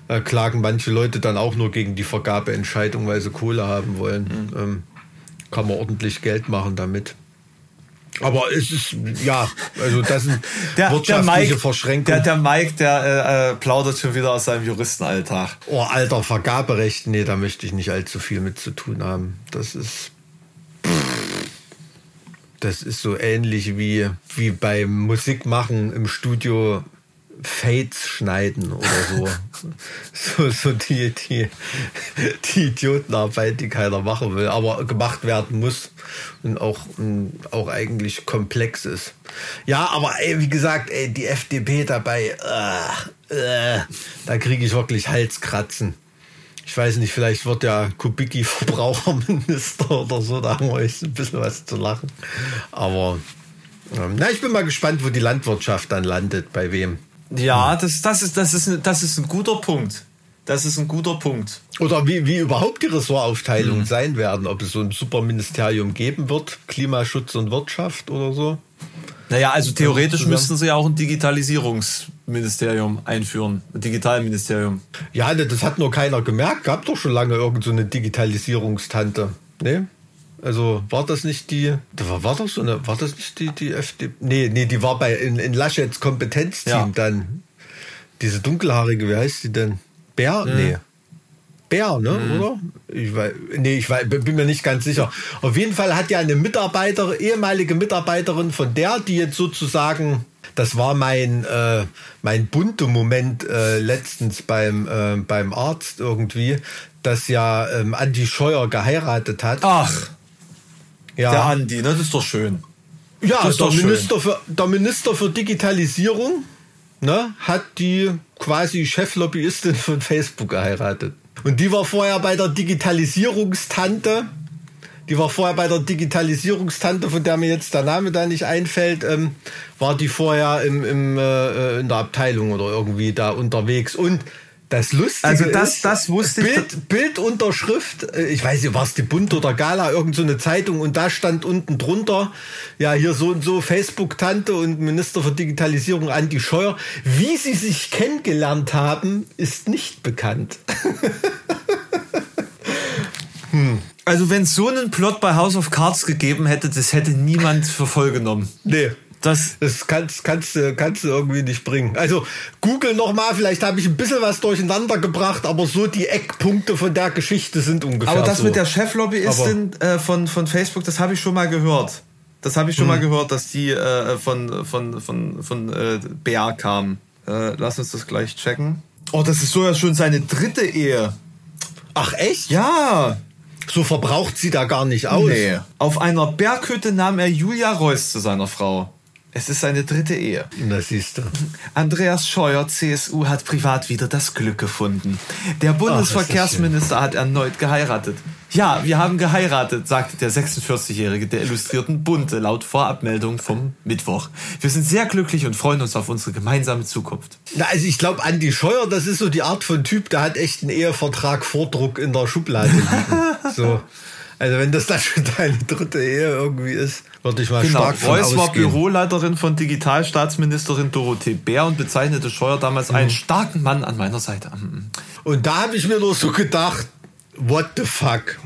äh, klagen manche Leute dann auch nur gegen die Vergabeentscheidung, weil sie Kohle haben wollen. Mhm. Ähm, kann man ordentlich Geld machen damit. Aber es ist, ja, also das sind der, wirtschaftliche der Mike, Verschränkungen. Der, der Mike, der äh, äh, plaudert schon wieder aus seinem Juristenalltag. Oh, alter, Vergaberecht, nee, da möchte ich nicht allzu viel mit zu tun haben. Das ist, das ist so ähnlich wie, wie beim Musikmachen im Studio Fates schneiden oder so. so, so die, die, die Idiotenarbeit, die keiner machen will, aber gemacht werden muss und auch, auch eigentlich komplex ist. Ja, aber ey, wie gesagt, ey, die FDP dabei, äh, äh, da kriege ich wirklich Halskratzen. Ich weiß nicht, vielleicht wird ja Kubicki Verbraucherminister oder so, da haben wir echt ein bisschen was zu lachen. Aber ähm, na, ich bin mal gespannt, wo die Landwirtschaft dann landet, bei wem. Ja, das, das, ist, das, ist, das ist ein guter Punkt. Das ist ein guter Punkt. Oder wie, wie überhaupt die Ressortaufteilungen mhm. sein werden, ob es so ein Superministerium geben wird, Klimaschutz und Wirtschaft oder so. Naja, also theoretisch müssten sie ja auch ein Digitalisierungsministerium einführen, ein Digitalministerium. Ja, ne, das hat nur keiner gemerkt. Gab doch schon lange irgendeine so Digitalisierungstante. Ne? Also war das nicht die, war, war das so eine, war das nicht die, die FDP? Nee, nee, die war bei in, in Laschets Kompetenzteam ja. dann. Diese dunkelhaarige, wie heißt die denn? Bär? Mhm. Nee. Bär, ne, mhm. oder? Ich weiß, nee, ich weiß, bin mir nicht ganz sicher. Auf jeden Fall hat ja eine Mitarbeiterin, ehemalige Mitarbeiterin von der, die jetzt sozusagen, das war mein, äh, mein bunte Moment äh, letztens beim, äh, beim Arzt irgendwie, dass ja ähm, Andi Scheuer geheiratet hat. Ach. Ja. Der Andi, ne? das ist doch schön. Ja, der Minister, für, der Minister für Digitalisierung ne, hat die quasi Cheflobbyistin von Facebook geheiratet. Und die war vorher bei der Digitalisierungstante. Die war vorher bei der Digitalisierungstante, von der mir jetzt der Name da nicht einfällt, ähm, war die vorher im, im, äh, in der Abteilung oder irgendwie da unterwegs. Und das Lustige also das, ist, das wusste Bild, ich. Bildunterschrift, äh, ich weiß nicht, war es die Bund oder Gala, irgendeine so Zeitung und da stand unten drunter, ja, hier so und so Facebook-Tante und Minister für Digitalisierung Andi Scheuer. Wie sie sich kennengelernt haben, ist nicht bekannt. hm. Also wenn es so einen Plot bei House of Cards gegeben hätte, das hätte niemand für voll genommen. Nee. Das, Das kannst, kannst, du- kannst du irgendwie nicht bringen. Also Google nochmal, vielleicht habe ich ein bisschen was durcheinander gebracht, aber so die Eckpunkte von der Geschichte sind ungefähr aber das so. mit der Cheflobbyistin äh, von, von Facebook, das habe ich schon mal gehört. Das habe ich schon mal gehört, dass die äh, von, von, von, von äh, BR kam. Äh, lass uns das gleich checken. Oh, das ist so ja schon seine dritte Ehe. Ach echt? Ja. So verbraucht sie da gar nicht aus. Nee. Auf einer Berghütte nahm er Julia Reuss zu seiner Frau. Es ist seine dritte Ehe. Na siehst du. Andreas Scheuer, CSU, hat privat wieder das Glück gefunden. Der Bundesverkehrsminister hat erneut geheiratet. Ja, wir haben geheiratet, sagte der 46-Jährige der Illustrierten Bunte laut Vorabmeldung vom Mittwoch. Wir sind sehr glücklich und freuen uns auf unsere gemeinsame Zukunft. Na, also ich glaube, Andi Scheuer, das ist so die Art von Typ, der hat echt einen Ehevertrag Vordruck in der Schublade liegen. so. Also wenn das dann schon deine dritte Ehe irgendwie ist, würde ich mal Genau. stark von Reuss war ausgehen. Büroleiterin von Digitalstaatsministerin Dorothee Bär und bezeichnete Scheuer damals einen starken Mann an meiner Seite. Mhm. Und da habe ich mir nur so gedacht, what the fuck?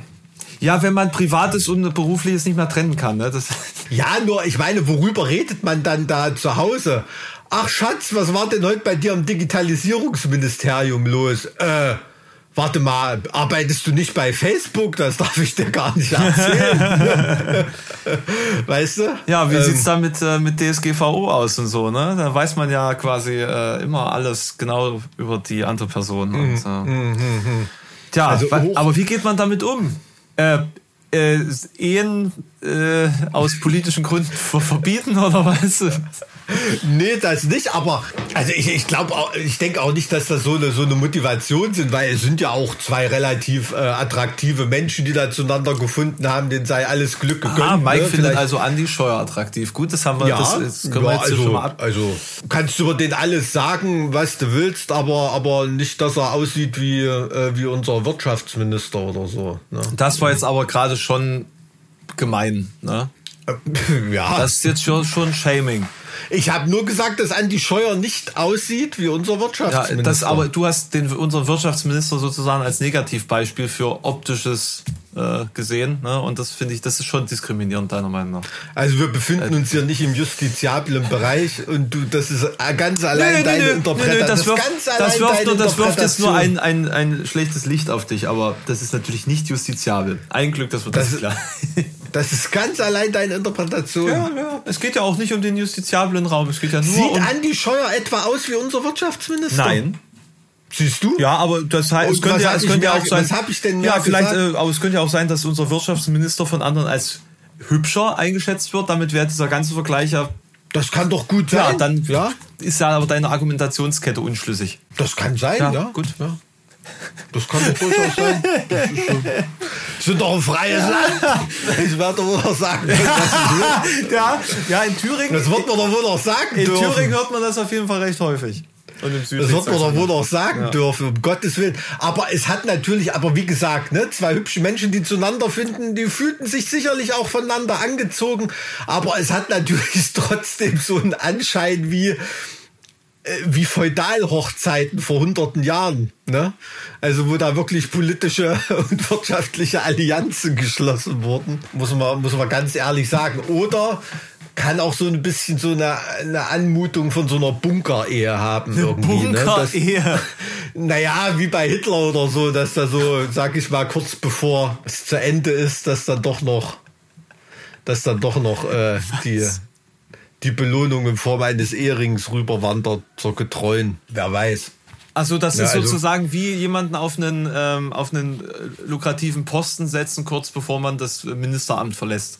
Ja, wenn man Privates und Berufliches nicht mehr trennen kann. Ne? Das, Ja, nur, ich meine, worüber redet man dann da zu Hause? Ach Schatz, was war denn heute bei dir im Digitalisierungsministerium los? Äh, warte mal, arbeitest du nicht bei Facebook? Das darf ich dir gar nicht erzählen. weißt du? Ja, wie Ähm, sieht's da mit, äh, mit DSGVO aus und so, ne? Da weiß man ja quasi äh, immer alles genau über die andere Person. Und, äh, Tja, Also wa- hoch- aber wie geht man damit um? Äh, äh, Ehen äh, aus politischen Gründen ver- verbieten oder was? Nee, das nicht, aber also ich, ich glaube ich denke auch nicht, dass das so eine so eine Motivation sind, weil es sind ja auch zwei relativ äh, attraktive Menschen, die da zueinander gefunden haben, denen sei alles Glück gegönnt. Ah, Mike ne? findet Vielleicht- also Andi Scheuer attraktiv. Gut, das haben wir, ja, das, das können wir ja, jetzt hier also, schon mal ab. also kannst du über den alles sagen, was du willst, aber aber nicht, dass er aussieht wie äh, wie unser Wirtschaftsminister oder so. Ne? Das war jetzt aber gerade schon gemein, ne? ja, Das ist jetzt schon, schon Shaming. ich habe nur gesagt, dass Andi Scheuer nicht aussieht wie unser Ja, Wirtschaftsminister. das, aber du hast den, unseren Wirtschaftsminister sozusagen als Negativbeispiel für optisches äh, gesehen. Ne? Und das finde ich, das ist schon diskriminierend, deiner Meinung nach. Also wir befinden uns hier nicht im justiziablen Bereich und du, das ist ganz allein deine Interpretation. das, wirft, ganz das, allein wirft deine nur, das wirft jetzt nur Interpretation. ein, ein, ein schlechtes Licht auf dich, aber das ist natürlich nicht justiziabel. Ein Glück, dass wir das, Das- klar. Das ist ganz allein deine Interpretation. ja, ja. Es geht ja auch nicht um den justiziablen Raum, es geht ja nur Sieht um. Andi Scheuer etwa aus wie unser Wirtschaftsminister? Nein. Siehst du? Ja, aber das heißt, es könnte ja, es könnte ja auch sein. was hab ich denn mehr Ja, vielleicht, äh, aber es könnte ja auch sein, dass unser Wirtschaftsminister von anderen als hübscher eingeschätzt wird. Damit wäre dieser ganze Vergleich ja. Das kann doch gut sein. Ja, dann ja, ist ja aber deine Argumentationskette unschlüssig. das kann sein, Ja, ja. gut. Ja. Das kann doch durchaus sein. Das ist schon, sind doch ein freies Land. Ich werde wohl noch sagen. ja, ja, in Thüringen. Das wird man doch wohl noch sagen in dürfen. Thüringen hört man das auf jeden Fall recht häufig. Und im Süden. Das wird man doch wohl noch sagen dürfen, um Gottes Willen. Aber es hat natürlich, aber wie gesagt, ne, zwei hübsche Menschen, die zueinander finden, die fühlten sich sicherlich auch voneinander angezogen. Aber es hat natürlich trotzdem so einen Anschein wie, wie Feudalhochzeiten vor hunderten Jahren. Ne? Also wo da wirklich politische und wirtschaftliche Allianzen geschlossen wurden, muss man, muss man ganz ehrlich sagen. Oder kann auch so ein bisschen so eine, eine Anmutung von so einer Bunker-Ehe haben. irgendwie, ne? Bunker-Ehe. naja, wie bei Hitler oder so, dass da so, sag ich mal, kurz bevor es zu Ende ist, dass dann doch noch, dass dann doch noch äh, die, die Belohnung in Form eines Ehrings rüberwandert zur Getreuen. Wer weiß. Also das Ja, ist also- sozusagen wie jemanden auf einen, ähm, auf einen äh, lukrativen Posten setzen, kurz bevor man das Ministeramt verlässt.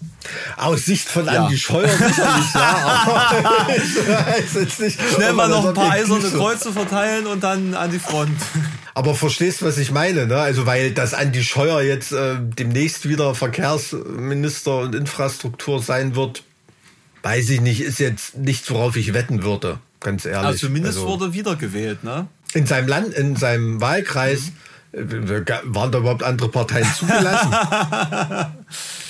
Aus Sicht von Ja. Andi Scheuer sicherlich, ja, aber. Schnell mal noch ein paar eiserne Kreuze verteilen und dann an die Front. Aber verstehst, was ich meine, ne? Also, weil das Andi Scheuer jetzt äh, demnächst wieder Verkehrsminister und Infrastruktur sein wird, weiß ich nicht, ist jetzt nichts, worauf ich wetten würde. Ganz ehrlich. Also zumindest Also, wurde wiedergewählt, ne? in seinem Land, in seinem Wahlkreis, äh, waren da überhaupt andere Parteien zugelassen?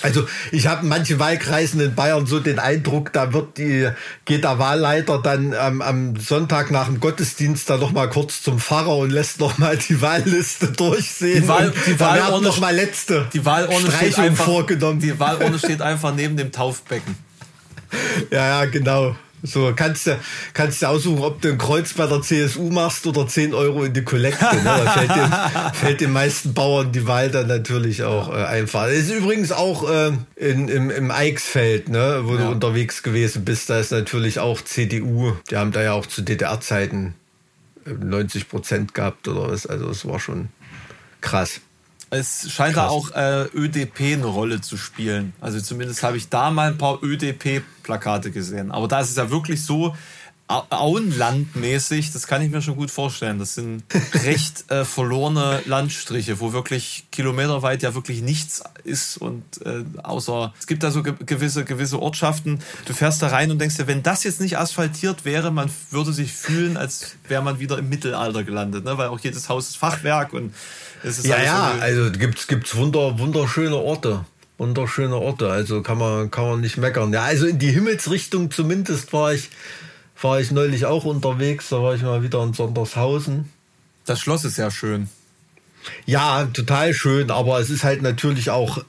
Also ich habe in manchen Wahlkreisen in Bayern so den Eindruck, da wird die, geht der Wahlleiter dann ähm, am Sonntag nach dem Gottesdienst dann noch mal kurz zum Pfarrer und lässt noch mal die Wahlliste durchsehen. Die, Wahl, die Wahlurne noch mal letzte die Wahlurne steht einfach, vorgenommen. Die Wahlurne steht einfach neben dem Taufbecken. Ja, ja, genau. So, kannst du, kannst du aussuchen, ob du ein Kreuz bei der CSU machst oder 10 Euro in die Kollekte. Ne? Da fällt den, fällt den meisten Bauern die Wahl dann natürlich auch äh, einfach. Das ist übrigens auch äh, in, im, im Eichsfeld, ne, wo ja. du unterwegs gewesen bist. Da ist natürlich auch CDU. Die haben da ja auch zu DDR-Zeiten 90 äh, Prozent gehabt oder was. Also es war schon krass. Es scheint Krass. da auch äh, ÖDP eine Rolle zu spielen. Also zumindest habe ich da mal ein paar ÖDP-Plakate gesehen. Aber da ist es ja wirklich so, Auenlandmäßig, das kann ich mir schon gut vorstellen. Das sind recht äh, verlorene Landstriche, wo wirklich kilometerweit ja wirklich nichts ist und äh, außer es gibt da so ge gewisse gewisse Ortschaften. Du fährst da rein und denkst dir, wenn das jetzt nicht asphaltiert wäre, man würde sich fühlen, als wäre man wieder im Mittelalter gelandet, ne? Weil auch jedes Haus ist Fachwerk und es ist ja ja, so also gibt's gibt's wunder wunderschöne Orte wunderschöne Orte, also kann man kann man nicht meckern. Ja, also in die Himmelsrichtung zumindest war ich war ich neulich auch unterwegs, da war ich mal wieder in Sondershausen. Das Schloss ist ja schön. Ja, total schön, aber es ist halt natürlich auch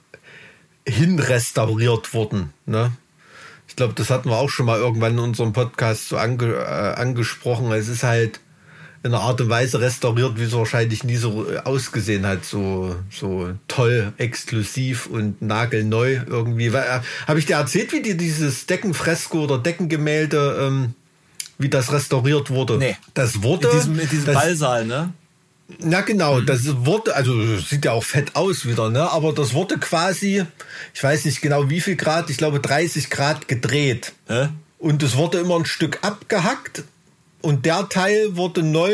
hinrestauriert worden. Ne? Ich glaube, das hatten wir auch schon mal irgendwann in unserem Podcast so ange, äh, angesprochen. Es ist halt in einer Art und Weise restauriert, wie es wahrscheinlich nie so ausgesehen hat. So, so toll, exklusiv und nagelneu irgendwie. Äh, Habe ich dir erzählt, wie dir dieses Deckenfresko oder Deckengemälde ähm, wie das restauriert wurde. Nee. Das wurde. In diesem, in diesem das, Ballsaal, ne? Na genau, mhm. das wurde, also sieht ja auch fett aus wieder, ne? Aber das wurde quasi, ich weiß nicht genau wie viel Grad, ich glaube 30 Grad gedreht. Hä? Und es wurde immer ein Stück abgehackt und der Teil wurde neu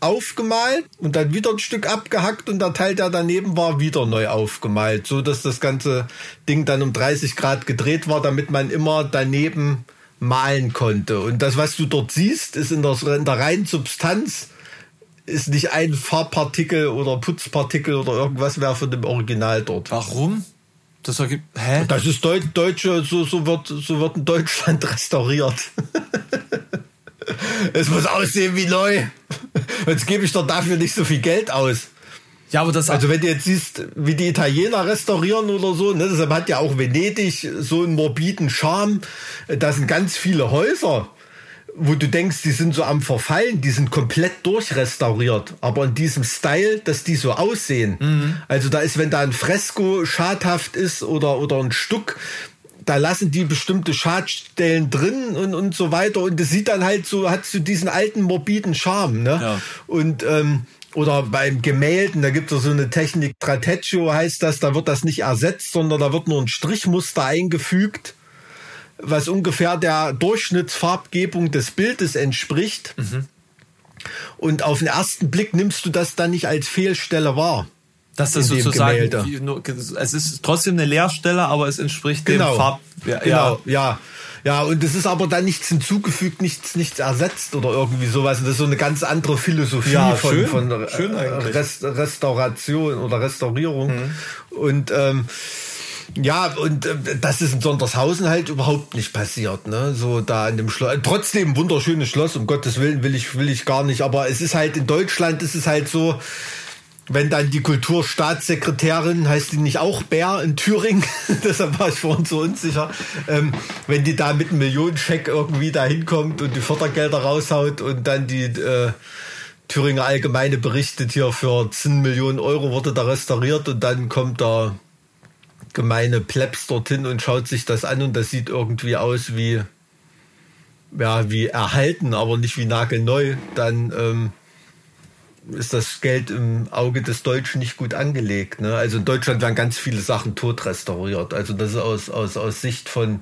aufgemalt und dann wieder ein Stück abgehackt und der Teil, der daneben war, wieder neu aufgemalt, so dass das ganze Ding dann um 30 Grad gedreht war, damit man immer daneben malen konnte. Und das, was du dort siehst, ist in der, in der reinen Substanz ist nicht ein Farbpartikel oder Putzpartikel oder irgendwas mehr von dem Original dort. Warum? Das ergibt, hä? Das ist Deu deutsche, so, so wird, so wird in Deutschland restauriert. es muss aussehen wie neu. Jetzt gebe ich doch dafür nicht so viel Geld aus. Ja, aber das also wenn du jetzt siehst, wie die Italiener restaurieren oder so, ne, deshalb hat ja auch Venedig so einen morbiden Charme. Da sind ganz viele Häuser, wo du denkst, die sind so am Verfallen, die sind komplett durchrestauriert, aber in diesem Style, dass die so aussehen. Mhm. Also da ist, wenn da ein Fresko schadhaft ist oder, oder ein Stuck, da lassen die bestimmte Schadstellen drin und, und so weiter. Und das sieht dann halt so, hat so diesen alten morbiden Charme. Ne? Ja. Und ähm, oder beim Gemälden, da gibt es so eine Technik, Trateccio heißt das, da wird das nicht ersetzt, sondern da wird nur ein Strichmuster eingefügt, was ungefähr der Durchschnittsfarbgebung des Bildes entspricht. Mhm. Und auf den ersten Blick nimmst du das dann nicht als Fehlstelle wahr. Dass das sozusagen, es ist trotzdem eine Leerstelle, aber es entspricht genau. dem Farb. Ja, genau, ja. ja. Ja, und es ist aber dann nichts hinzugefügt, nichts, nichts ersetzt oder irgendwie sowas. Und das ist so eine ganz andere Philosophie ja, von, schön, von schön Rest, Restauration oder Restaurierung. Mhm. Und ähm, ja, und äh, das ist in Sondershausen halt überhaupt nicht passiert, ne? So da in dem Schloss. Trotzdem wunderschönes Schloss, um Gottes Willen will ich, will ich gar nicht. Aber es ist halt in Deutschland ist es halt so, wenn dann die Kulturstaatssekretärin, heißt die nicht auch Bär in Thüringen, deshalb war ich vorhin so unsicher, ähm, wenn die da mit einem Millionenscheck irgendwie da hinkommt und die Fördergelder raushaut und dann die äh, Thüringer Allgemeine berichtet, hier für 10 Millionen Euro wurde da restauriert und dann kommt da gemeine Plebs dorthin und schaut sich das an und das sieht irgendwie aus wie, ja, wie erhalten, aber nicht wie nagelneu, dann ähm, ist das Geld im Auge des Deutschen nicht gut angelegt. Ne? Also in Deutschland werden ganz viele Sachen tot restauriert. Also das ist aus, aus, aus Sicht von,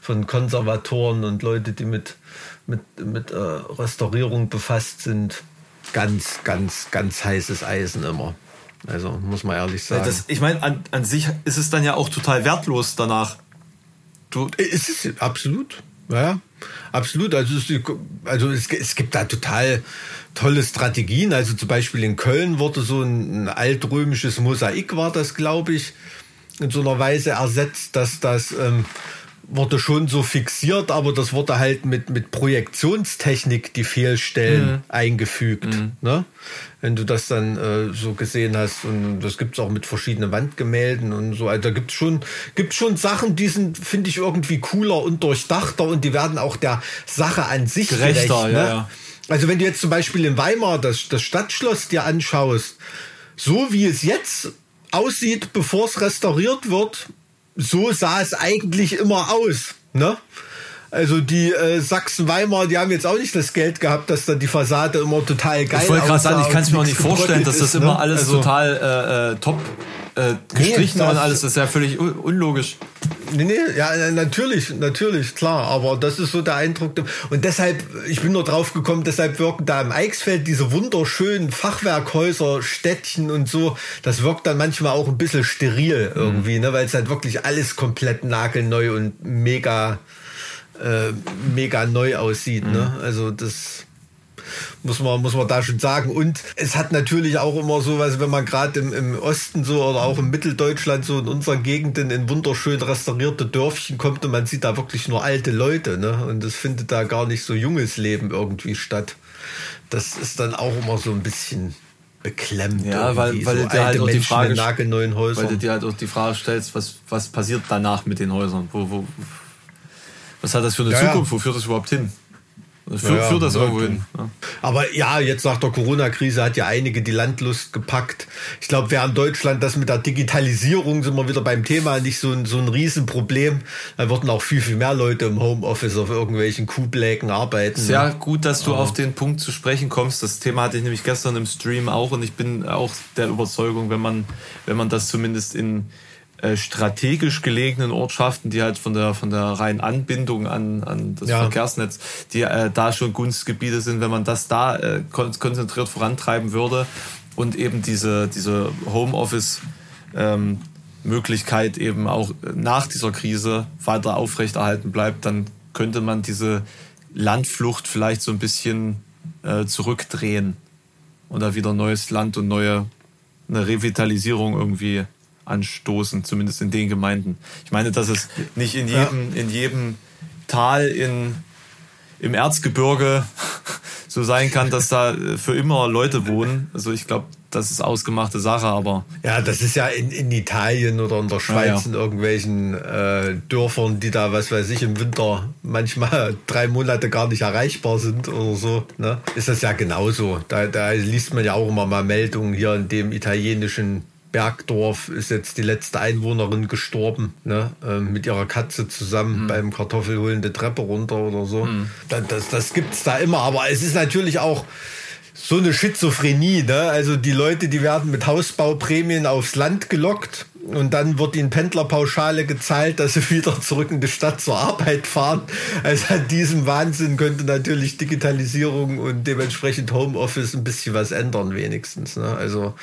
von Konservatoren und Leute, die mit, mit, mit äh, Restaurierung befasst sind, ganz, ganz, ganz heißes Eisen immer. Also muss man ehrlich sagen. Das, ich meine, an, an sich ist es dann ja auch total wertlos danach. Du es ist absolut. Ja, absolut. Also es, also es, es gibt da total tolle Strategien. Also zum Beispiel in Köln wurde so ein, ein altrömisches Mosaik, war das, glaube ich, in so einer Weise ersetzt, dass das ähm, wurde schon so fixiert, aber das wurde halt mit, mit Projektionstechnik die Fehlstellen mhm. eingefügt. Mhm. Ne? Wenn du das dann äh, so gesehen hast. Und das gibt's auch mit verschiedenen Wandgemälden und so. Also da gibt's schon, gibt's schon Sachen, die sind, finde ich, irgendwie cooler und durchdachter und die werden auch der Sache an sich gerechter. Gerecht, ne? ja, ja. Also wenn du jetzt zum Beispiel in Weimar das, das Stadtschloss dir anschaust, so wie es jetzt aussieht, bevor es restauriert wird, so sah es eigentlich immer aus. Ne? Also die äh, Sachsen-Weimar, die haben jetzt auch nicht das Geld gehabt, dass da die Fassade immer total geil Ich wollte gerade sagen, ich kann es mir auch nicht vorstellen, dass das ist, immer ne? alles also, total äh, äh top äh, gestrichen nee, und alles. Das ist ja völlig unlogisch. Nee, nee, ja, natürlich, natürlich, klar. Aber das ist so der Eindruck. Und deshalb, ich bin nur drauf gekommen, deshalb wirken da im Eichsfeld diese wunderschönen Fachwerkhäuser, Städtchen und so. Das wirkt dann manchmal auch ein bisschen steril irgendwie, mhm. ne, weil es halt wirklich alles komplett nagelneu und mega, äh, mega neu aussieht, ne? mhm. ne. Also das, muss man, muss man da schon sagen. Und es hat natürlich auch immer so was, wenn man gerade im, im Osten so oder auch im Mitteldeutschland so in unseren Gegenden in wunderschön restaurierte Dörfchen kommt und man sieht da wirklich nur alte Leute. Ne? Und es findet da gar nicht so junges Leben irgendwie statt. Das ist dann auch immer so ein bisschen beklemmt. Ja, weil, weil so du dir halt auch die Frage, weil du dir halt auch die Frage stellst, was, was passiert danach mit den Häusern? Wo, wo, was hat das für eine ja, Zukunft? Wo führt das überhaupt hin? Führt, ja, führt das irgendwo hin. Ja. Aber ja, jetzt nach der Corona-Krise hat ja einige die Landlust gepackt. Ich glaube, während Deutschland das mit der Digitalisierung, sind wir wieder beim Thema, nicht so ein, so ein Riesenproblem, dann würden auch viel, viel mehr Leute im Homeoffice auf irgendwelchen Kuhbläken arbeiten. Sehr gut, dass du auf den Punkt zu sprechen kommst. Das Thema hatte ich nämlich gestern im Stream auch und ich bin auch der Überzeugung, wenn man, wenn man das zumindest in strategisch gelegenen Ortschaften, die halt von der von der reinen Anbindung an, an das ja. Verkehrsnetz, die äh, da schon Gunstgebiete sind, wenn man das da äh, konzentriert vorantreiben würde und eben diese diese Homeoffice ähm, Möglichkeit eben auch nach dieser Krise weiter aufrechterhalten bleibt, dann könnte man diese Landflucht vielleicht so ein bisschen äh, zurückdrehen und da wieder neues Land und neue eine Revitalisierung irgendwie anstoßen, zumindest in den Gemeinden. Ich meine, dass es nicht in jedem, ja. in jedem Tal in, im Erzgebirge so sein kann, dass da für immer Leute wohnen. Also ich glaube, das ist ausgemachte Sache, aber. Ja, das ist ja in, in Italien oder in der Schweiz ja, ja. in irgendwelchen äh, Dörfern, die da, was weiß ich, im Winter manchmal drei Monate gar nicht erreichbar sind oder so. Ne? Ist das ja genauso. Da, da liest man ja auch immer mal Meldungen hier in dem italienischen Bergdorf ist jetzt die letzte Einwohnerin gestorben, ne? Äh, mit ihrer Katze zusammen mhm. beim Kartoffelholen die Treppe runter oder so. Mhm. Das, das, das gibt's da immer, aber es ist natürlich auch so eine Schizophrenie, ne? Also die Leute, die werden mit Hausbauprämien aufs Land gelockt und dann wird ihnen Pendlerpauschale gezahlt, dass sie wieder zurück in die Stadt zur Arbeit fahren. Also an diesem Wahnsinn könnte natürlich Digitalisierung und dementsprechend Homeoffice ein bisschen was ändern, wenigstens. Ne? Also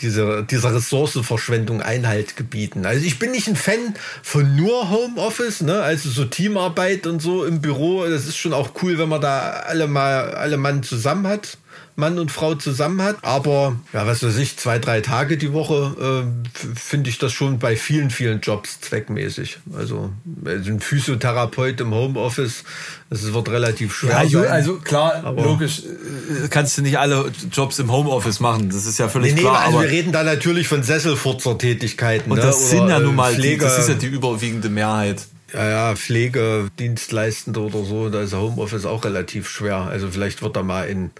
diese, dieser Ressourcenverschwendung Einhalt gebieten. Also ich bin nicht ein Fan von nur Homeoffice, ne? also so Teamarbeit und so im Büro. Das ist schon auch cool, wenn man da alle mal alle Mann zusammen hat. Mann und Frau zusammen hat. Aber, ja, was weiß ich, zwei, drei Tage die Woche äh, finde ich das schon bei vielen, vielen Jobs zweckmäßig. Also, also ein Physiotherapeut im Homeoffice, das wird relativ schwer. Ja, also klar, aber logisch, äh, kannst du nicht alle Jobs im Homeoffice machen. Das ist ja völlig nee, klar. Nee, also wir reden da natürlich von Sesselfurzer-Tätigkeiten. Und das ne? sind ja nun mal, Pflege, das ist ja die überwiegende Mehrheit ja, ja, Pflegedienstleistende oder so, da ist Homeoffice auch relativ schwer. Also vielleicht wird da mal in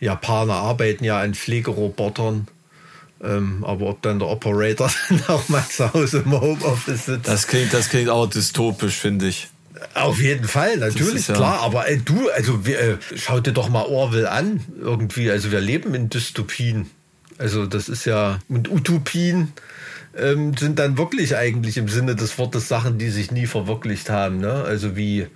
Japaner arbeiten ja an Pflegerobotern. Ähm, aber ob dann der Operator dann auch mal zu Hause im Homeoffice sitzt. Das klingt, das klingt auch dystopisch, finde ich. Auf jeden Fall, natürlich, ja klar. Aber ey, du, also wir, äh, schau dir doch mal Orwell an, irgendwie. Also wir leben in Dystopien. Also das ist ja, und Utopien ähm, sind dann wirklich eigentlich im Sinne des Wortes Sachen, die sich nie verwirklicht haben. Ne? Also wie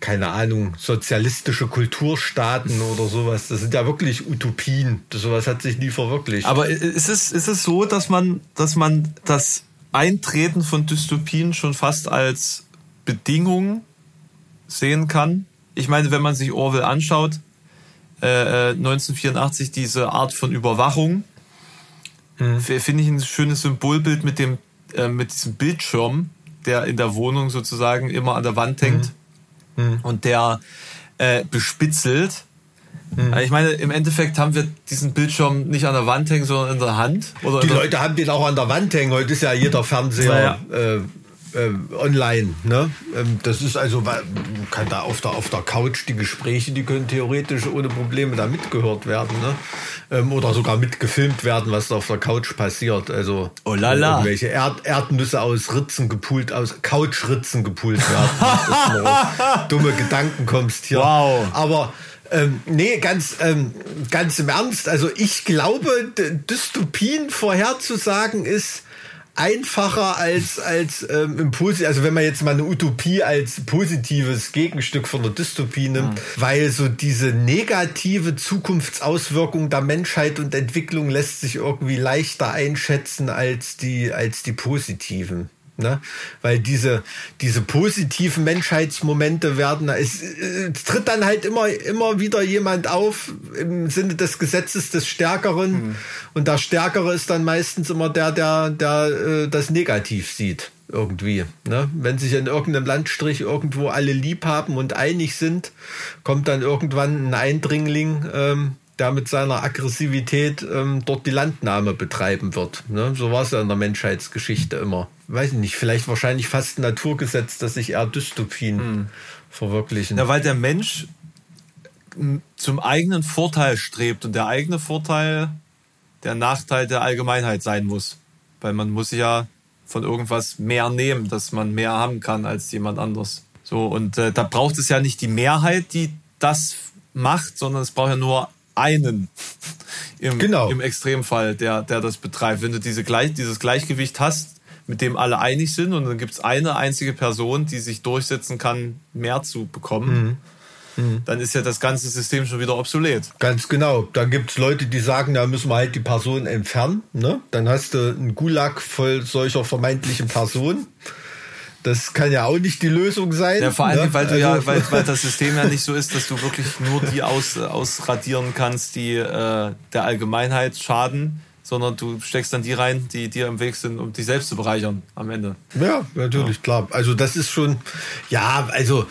keine Ahnung, sozialistische Kulturstaaten oder sowas. Das sind ja wirklich Utopien. Das, sowas hat sich nie verwirklicht. Aber ist es, ist es so, dass man, dass man das Eintreten von Dystopien schon fast als Bedingung sehen kann? Ich meine, wenn man sich Orwell anschaut, äh, 1984 äh, diese Art von Überwachung, hm. finde ich ein schönes Symbolbild mit dem äh, mit diesem Bildschirm, der in der Wohnung sozusagen immer an der Wand hängt Mhm. und der äh, bespitzelt. Äh, Ich meine, im Endeffekt haben wir diesen Bildschirm nicht an der Wand hängen, sondern in der Hand. Oder Die Leute haben den auch an der Wand hängen. Heute ist ja jeder Fernseher äh, äh, online. Ne? Ähm, das ist also, kann da auf der, auf der Couch die Gespräche, die können theoretisch ohne Probleme da mitgehört werden. Ne? Ähm, oder sogar mitgefilmt werden, was da auf der Couch passiert. Also Oh la la. irgendwelche Erd Erdnüsse aus Ritzen gepult, aus Couchritzen gepult werden. dumme Gedanken kommst hier. Wow. Aber ähm, nee, ganz, ähm, ganz im Ernst. Also ich glaube, Dystopien vorherzusagen ist einfacher als als ähm, im Posi also wenn man jetzt mal eine Utopie als positives Gegenstück von der Dystopie nimmt, weil so diese negative Zukunftsauswirkung der Menschheit und Entwicklung lässt sich irgendwie leichter einschätzen als die als die positiven. Ne? Weil diese, diese positiven Menschheitsmomente werden, es, es tritt dann halt immer, immer wieder jemand auf im Sinne des Gesetzes des Stärkeren. Und der Stärkere ist dann meistens immer der, der, der äh, das negativ sieht. Irgendwie. Ne? Wenn sich in irgendeinem Landstrich irgendwo alle lieb haben und einig sind, kommt dann irgendwann ein Eindringling, ähm, der mit seiner Aggressivität ähm, dort die Landnahme betreiben wird. Ne? So war es ja in der Menschheitsgeschichte immer. Weiß ich nicht, vielleicht wahrscheinlich fast ein Naturgesetz, dass sich eher Dystopien verwirklichen. ja, weil der Mensch m, zum eigenen Vorteil strebt und der eigene Vorteil der Nachteil der Allgemeinheit sein muss. Weil man muss ja von irgendwas mehr nehmen, dass man mehr haben kann als jemand anderes. So, und äh, da braucht es ja nicht die Mehrheit, die das macht, sondern es braucht ja nur einen im, Genau. im Extremfall, der, der das betreibt. Wenn du diese Gleich, dieses Gleichgewicht hast, mit dem alle einig sind und dann gibt es eine einzige Person, die sich durchsetzen kann, mehr zu bekommen, dann ist ja das ganze System schon wieder obsolet. Ganz genau. Da gibt's Leute, die sagen, da müssen wir halt die Person entfernen. Ne? Dann hast du einen Gulag voll solcher vermeintlichen Personen. Das kann ja auch nicht die Lösung sein. Ja, vor allem, ne? weil du ja, Also- weil, weil das System ja nicht so ist, dass du wirklich nur die aus, ausradieren kannst, die äh, der Allgemeinheit schaden, sondern du steckst dann die rein, die dir im Weg sind, um dich selbst zu bereichern am Ende. Ja, natürlich, klar. Also das ist schon, ja, also,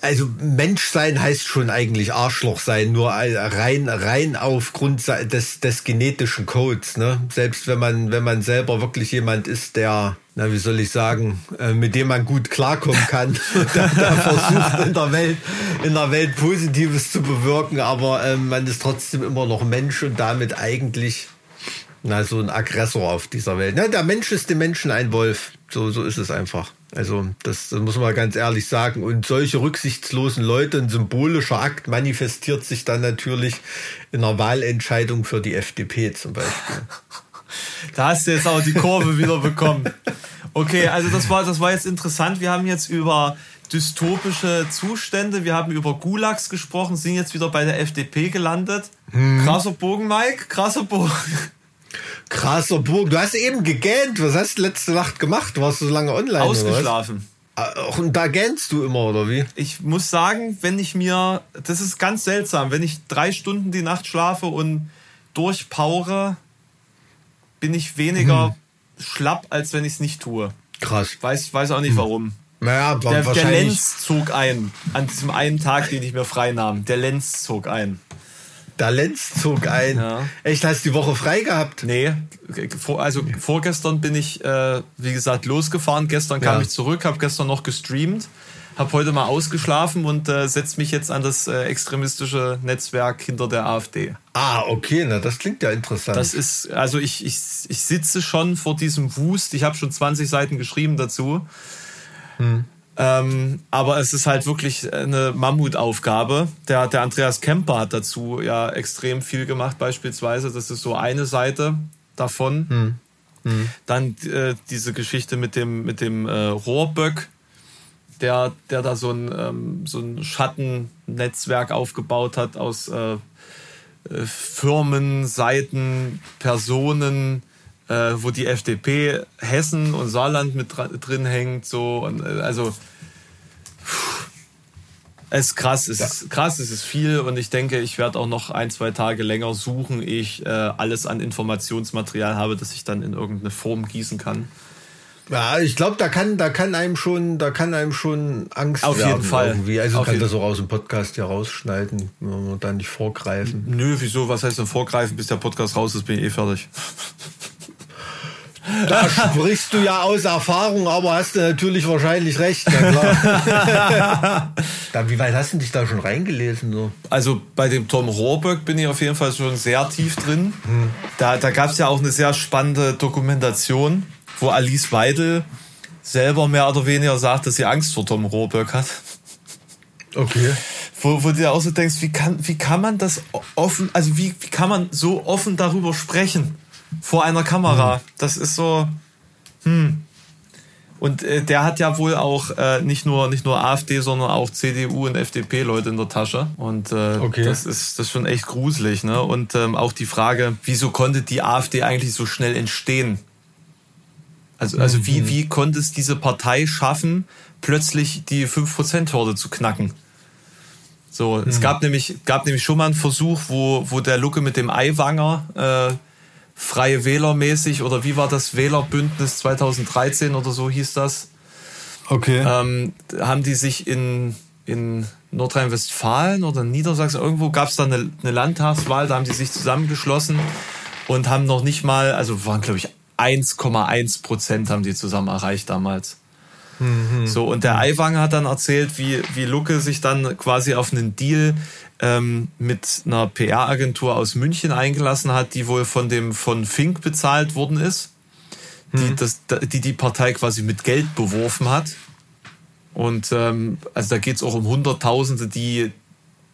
also Mensch sein heißt schon eigentlich Arschloch sein, nur rein, rein aufgrund des, des genetischen Codes, ne? Selbst wenn man, wenn man selber wirklich jemand ist, der, na, wie soll ich sagen, äh, mit dem man gut klarkommen kann, der, der versucht in der Welt, in der Welt Positives zu bewirken, aber ähm, man ist trotzdem immer noch Mensch und damit eigentlich na, so ein Aggressor auf dieser Welt. Na, der Mensch ist dem Menschen ein Wolf. So, so ist es einfach. Also, das, das muss man ganz ehrlich sagen. Und solche rücksichtslosen Leute, ein symbolischer Akt manifestiert sich dann natürlich in einer Wahlentscheidung für die FDP zum Beispiel. Da hast du jetzt auch die Kurve wieder bekommen. Okay, also das war, das war jetzt interessant. Wir haben jetzt über dystopische Zustände, wir haben über Gulags gesprochen, sind jetzt wieder bei der FDP gelandet. Krasser Bogen, Mike, krasser Bogen. Krasser Burg. Du hast eben gegähnt. Was hast du letzte Nacht gemacht? Warst du so lange online? Ausgeschlafen. Und da gähnst du immer, oder wie? Ich muss sagen, wenn ich mir, das ist ganz seltsam, wenn ich drei Stunden die Nacht schlafe und durchpaure, bin ich weniger schlapp, als wenn ich es nicht tue. Krass. Weiß, weiß auch nicht warum. Naja, Der, der. Lenz zog ein. An diesem einen Tag, den ich mir frei nahm. Der Lenz zog ein. Der Lenz zog ein. Ja. Echt, hast die Woche frei gehabt? Nee, also vorgestern bin ich, äh, wie gesagt, losgefahren. Gestern kam Ja. ich zurück, habe gestern noch gestreamt, habe heute mal ausgeschlafen und äh, setze mich jetzt an das äh, extremistische Netzwerk hinter der AfD. Ah, okay, na, das klingt ja interessant. Das ist, also ich, ich, ich sitze schon vor diesem Wust. Ich habe schon 20 Seiten geschrieben dazu. Ähm, aber es ist halt wirklich eine Mammutaufgabe. Der, der Andreas Kemper hat dazu ja extrem viel gemacht, beispielsweise. Das ist so eine Seite davon. Dann äh, diese Geschichte mit dem, mit dem äh, Rohrböck, der, der da so ein, ähm, so ein Schattennetzwerk aufgebaut hat aus äh, äh, Firmen, Seiten, Personen, äh, wo die FDP Hessen und Saarland mit drin hängt, so und äh, also Es ist krass, es ja. ist krass, es ist viel und ich denke, ich werde auch noch ein, zwei Tage länger suchen, ehe ich äh, alles an Informationsmaterial habe, das ich dann in irgendeine Form gießen kann. Ja, ich glaube, da kann, da kann einem schon, da kann einem schon Angst Auf jeden Fall. Irgendwie. Also Auf kann das auch aus dem Podcast ja rausschneiden, wenn wir da nicht vorgreifen. Nö, wieso? Was heißt denn vorgreifen, bis der Podcast raus ist, bin ich eh fertig. Da sprichst du ja aus Erfahrung, aber hast du natürlich wahrscheinlich recht. Na klar. da, wie weit hast du dich da schon reingelesen? So? Also bei dem Tom Rohrbeck bin ich auf jeden Fall schon sehr tief drin. Hm. Da, da gab es ja auch eine sehr spannende Dokumentation, wo Alice Weidel selber mehr oder weniger sagt, dass sie Angst vor Tom Rohrbeck hat. Okay. Wo, wo du dir auch so denkst, wie kann, wie kann man das offen, also wie, wie kann man so offen darüber sprechen? vor einer Kamera. Mhm. Das ist so. Hm. Und äh, der hat ja wohl auch äh, nicht nur nicht nur AfD, sondern auch CDU und FDP Leute in der Tasche. Und äh, okay. das ist das ist schon echt gruselig. Ne? Und ähm, auch die Frage, wieso konnte die AfD eigentlich so schnell entstehen? Also also mhm. wie wie konnte es diese Partei schaffen, plötzlich die 5%-Hürde zu knacken? So, mhm. es gab nämlich gab nämlich schon mal einen Versuch, wo wo der Lucke mit dem Eiwanger äh, Freie Wähler mäßig oder wie war das Wählerbündnis 2013 oder so hieß das? Okay. Ähm, haben die sich in, in Nordrhein-Westfalen oder Niedersachsen, irgendwo gab es da eine, eine Landtagswahl, da haben die sich zusammengeschlossen und haben noch nicht mal, also waren glaube ich 1,1 Prozent haben die zusammen erreicht damals. Mhm. So, und der Aiwanger hat dann erzählt, wie, wie Lucke sich dann quasi auf einen Deal ähm, mit einer PR-Agentur aus München eingelassen hat, die wohl von dem von Fink bezahlt worden ist, die, mhm. das, die die Partei quasi mit Geld beworfen hat. Und ähm, also da geht es auch um Hunderttausende, die,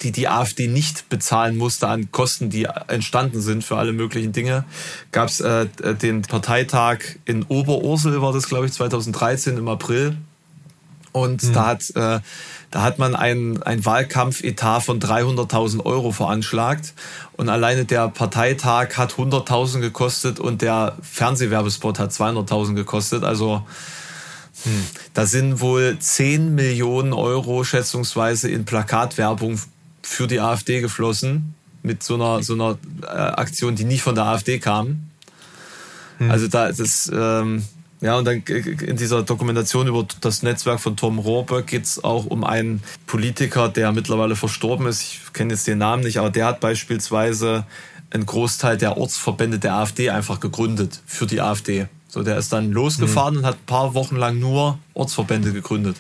die die AfD nicht bezahlen musste an Kosten, die entstanden sind für alle möglichen Dinge. Gab es äh, den Parteitag in Oberursel, war das glaube ich 2013 im April. Und mhm. da hat äh, da hat man einen, einen Wahlkampfetat von 300.000 Euro veranschlagt und alleine der Parteitag hat 100.000 gekostet und der Fernsehwerbespot hat 200.000 gekostet. Also hm, da sind wohl 10 Millionen Euro schätzungsweise in Plakatwerbung für die AfD geflossen mit so einer so einer äh, Aktion, die nicht von der AfD kam. Hm. Also da das ähm, ja, und dann in dieser Dokumentation über das Netzwerk von Tom Rohrbeck geht es auch um einen Politiker, der mittlerweile verstorben ist. Ich kenne jetzt den Namen nicht, aber der hat beispielsweise einen Großteil der Ortsverbände der AfD einfach gegründet für die AfD. So, der ist dann losgefahren mhm. und hat ein paar Wochen lang nur Ortsverbände gegründet.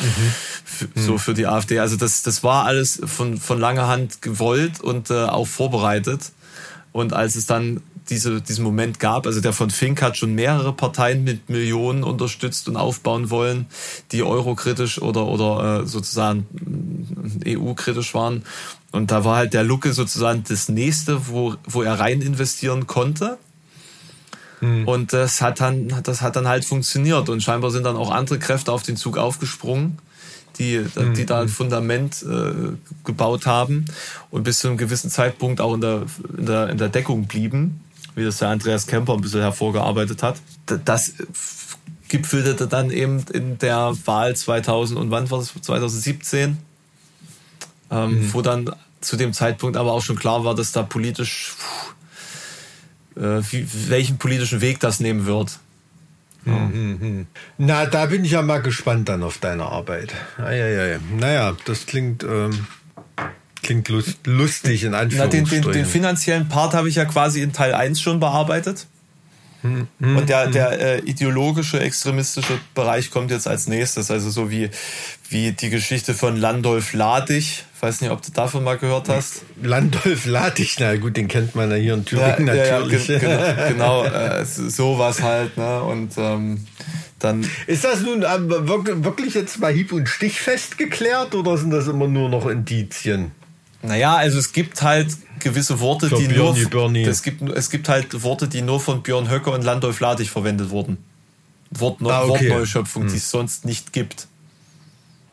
Mhm. So mhm. für die AfD. Also das, das war alles von, von langer Hand gewollt und äh, auch vorbereitet. Und als es dann diese, diesen Moment gab. Also der von Fink hat schon mehrere Parteien mit Millionen unterstützt und aufbauen wollen, die eurokritisch oder, oder äh, sozusagen EU-kritisch waren. Und da war halt der Lucke sozusagen das nächste, wo, wo er rein investieren konnte. Hm. Und das hat dann, das hat dann halt funktioniert. Und scheinbar sind dann auch andere Kräfte auf den Zug aufgesprungen die, die mhm. da ein Fundament äh, gebaut haben und bis zu einem gewissen Zeitpunkt auch in der, in der, in der Deckung blieben wie das der Andreas Kemper ein bisschen hervorgearbeitet hat. Das gipfelte dann eben in der Wahl 2000 und wann war das? 2017, ähm, mhm. wo dann zu dem Zeitpunkt aber auch schon klar war, dass da politisch, äh, wie, welchen politischen Weg das nehmen wird. Ja. Mhm, mhm. Na, da bin ich ja mal gespannt dann auf deine Arbeit. Eieiei. Naja, das klingt. Ähm Klingt lust, lustig in Anführungsstrichen. Na, den, den, den finanziellen Part habe ich ja quasi in Teil 1 schon bearbeitet. Hm, hm, und der, hm. der äh, ideologische, extremistische Bereich kommt jetzt als nächstes. Also so wie, wie die Geschichte von Landolf Ladig. Ich weiß nicht, ob du davon mal gehört hast. Landolf Ladig, na gut, den kennt man ja hier in Thüringen ja, natürlich. Ja, ja, genau, genau äh, sowas halt. Ne? Und ähm, dann ist das nun ähm, wirklich jetzt mal hieb- und stichfest geklärt oder sind das immer nur noch Indizien? Naja, also es gibt halt gewisse Worte, Für die Björni, nur. Bernie. Es, gibt, es gibt halt Worte, die nur von Björn Höcker und Landolf Ladig verwendet wurden. Wortneu ah, okay. Wortneuschöpfung, hm. die es sonst nicht gibt.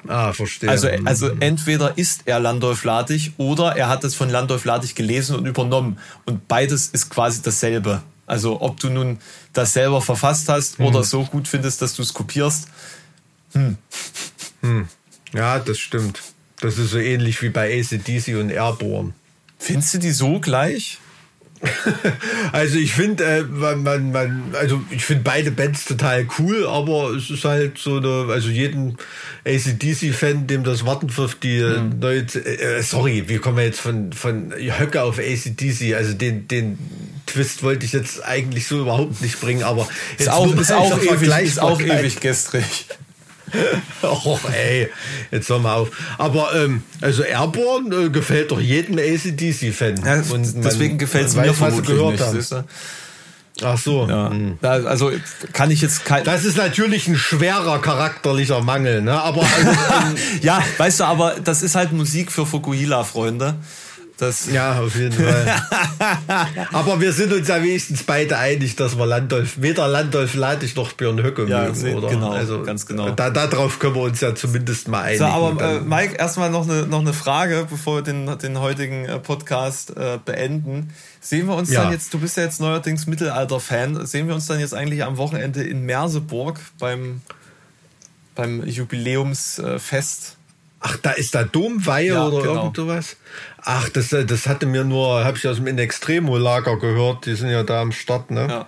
Ah, verstehe. Also, also entweder ist er Landolf Ladig oder er hat es von Landolf Ladig gelesen und übernommen. Und beides ist quasi dasselbe. Also ob du nun das selber verfasst hast hm. oder so gut findest, dass du es kopierst. Hm. Hm. Ja, das stimmt. Das ist so ähnlich wie bei ACDC und Airborne. Findest du die so gleich? also ich finde, äh, man, man, man, also ich finde beide Bands total cool, aber es ist halt so eine, also jeden ACDC-Fan, dem das Warten auf die mhm. neue, äh, sorry, wie kommen wir jetzt von, von Höcke auf ACDC, also den, den Twist wollte ich jetzt eigentlich so überhaupt nicht bringen, aber ist auch, ist auch ewig, ist auch ewig gestrig. Och, ey, jetzt hör mal auf. Aber ähm, also Airborne äh, gefällt doch jedem ACDC-Fan. Ja, deswegen gefällt es mir vermutlich nicht. Nicht Ach so. Ja. Hm. Also kann ich jetzt kein. Das ist natürlich ein schwerer charakterlicher Mangel, ne? Aber also, ja, weißt du, aber das ist halt Musik für Fukuhila-Freunde. Das ja, auf jeden Fall. Aber wir sind uns ja wenigstens beide einig, dass wir Landolf, weder Landolf Ladig noch Björn Höcke ja, mögen, oder? Genau, also, ganz genau. Da, darauf können wir uns ja zumindest mal einigen. So, aber äh, Mike, erstmal noch eine, noch eine Frage, bevor wir den, den heutigen äh, Podcast äh, beenden. Sehen wir uns ja. dann jetzt, du bist ja jetzt neuerdings Mittelalter-Fan, sehen wir uns dann jetzt eigentlich am Wochenende in Merseburg beim, beim Jubiläumsfest? Ach, da ist da Domweihe ja, oder genau. irgend sowas? Ach, das, das hatte mir nur, habe ich aus dem In Extremo-Lager gehört, die sind ja da am Start, ne? Ja.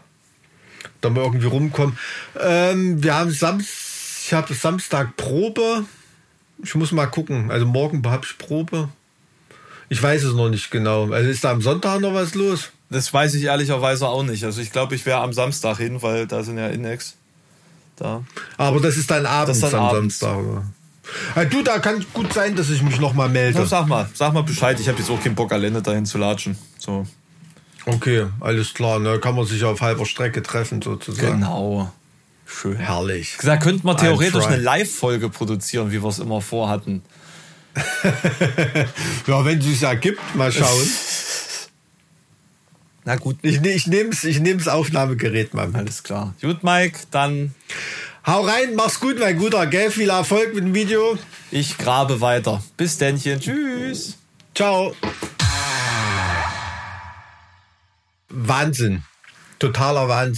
Da mal irgendwie rumkommen. Ähm, wir haben Samstag, ich habe Samstag Probe. Ich muss mal gucken. Also morgen habe ich Probe. Ich weiß es noch nicht genau. Also ist da am Sonntag noch was los? Das weiß ich ehrlicherweise auch nicht. Also ich glaube, ich wäre am Samstag hin, weil da sind ja Inex da. Aber das ist dann abends das ist dann am abends. Samstag. Oder? Äh, du, da kann gut sein, dass ich mich noch mal melde. Na, sag mal, sag mal Bescheid. Ich habe jetzt auch keinen Bock, alleine dahin zu latschen. So. Okay, alles klar. Ne? Kann man sich auf halber Strecke treffen, sozusagen. Genau. Schön. Herrlich. Da könnte man theoretisch eine Live-Folge produzieren, wie wir es immer vorhatten. ja, wenn es sich ergibt, mal schauen. Na gut. Ich, ich nehme nehm's Aufnahmegerät mal mit. Alles klar. Gut, Mike, dann Hau rein, mach's gut, mein Guter, gell? Viel Erfolg mit dem Video. Ich grabe weiter. Bis dennchen. Tschüss. Ciao. Wahnsinn. Totaler Wahnsinn.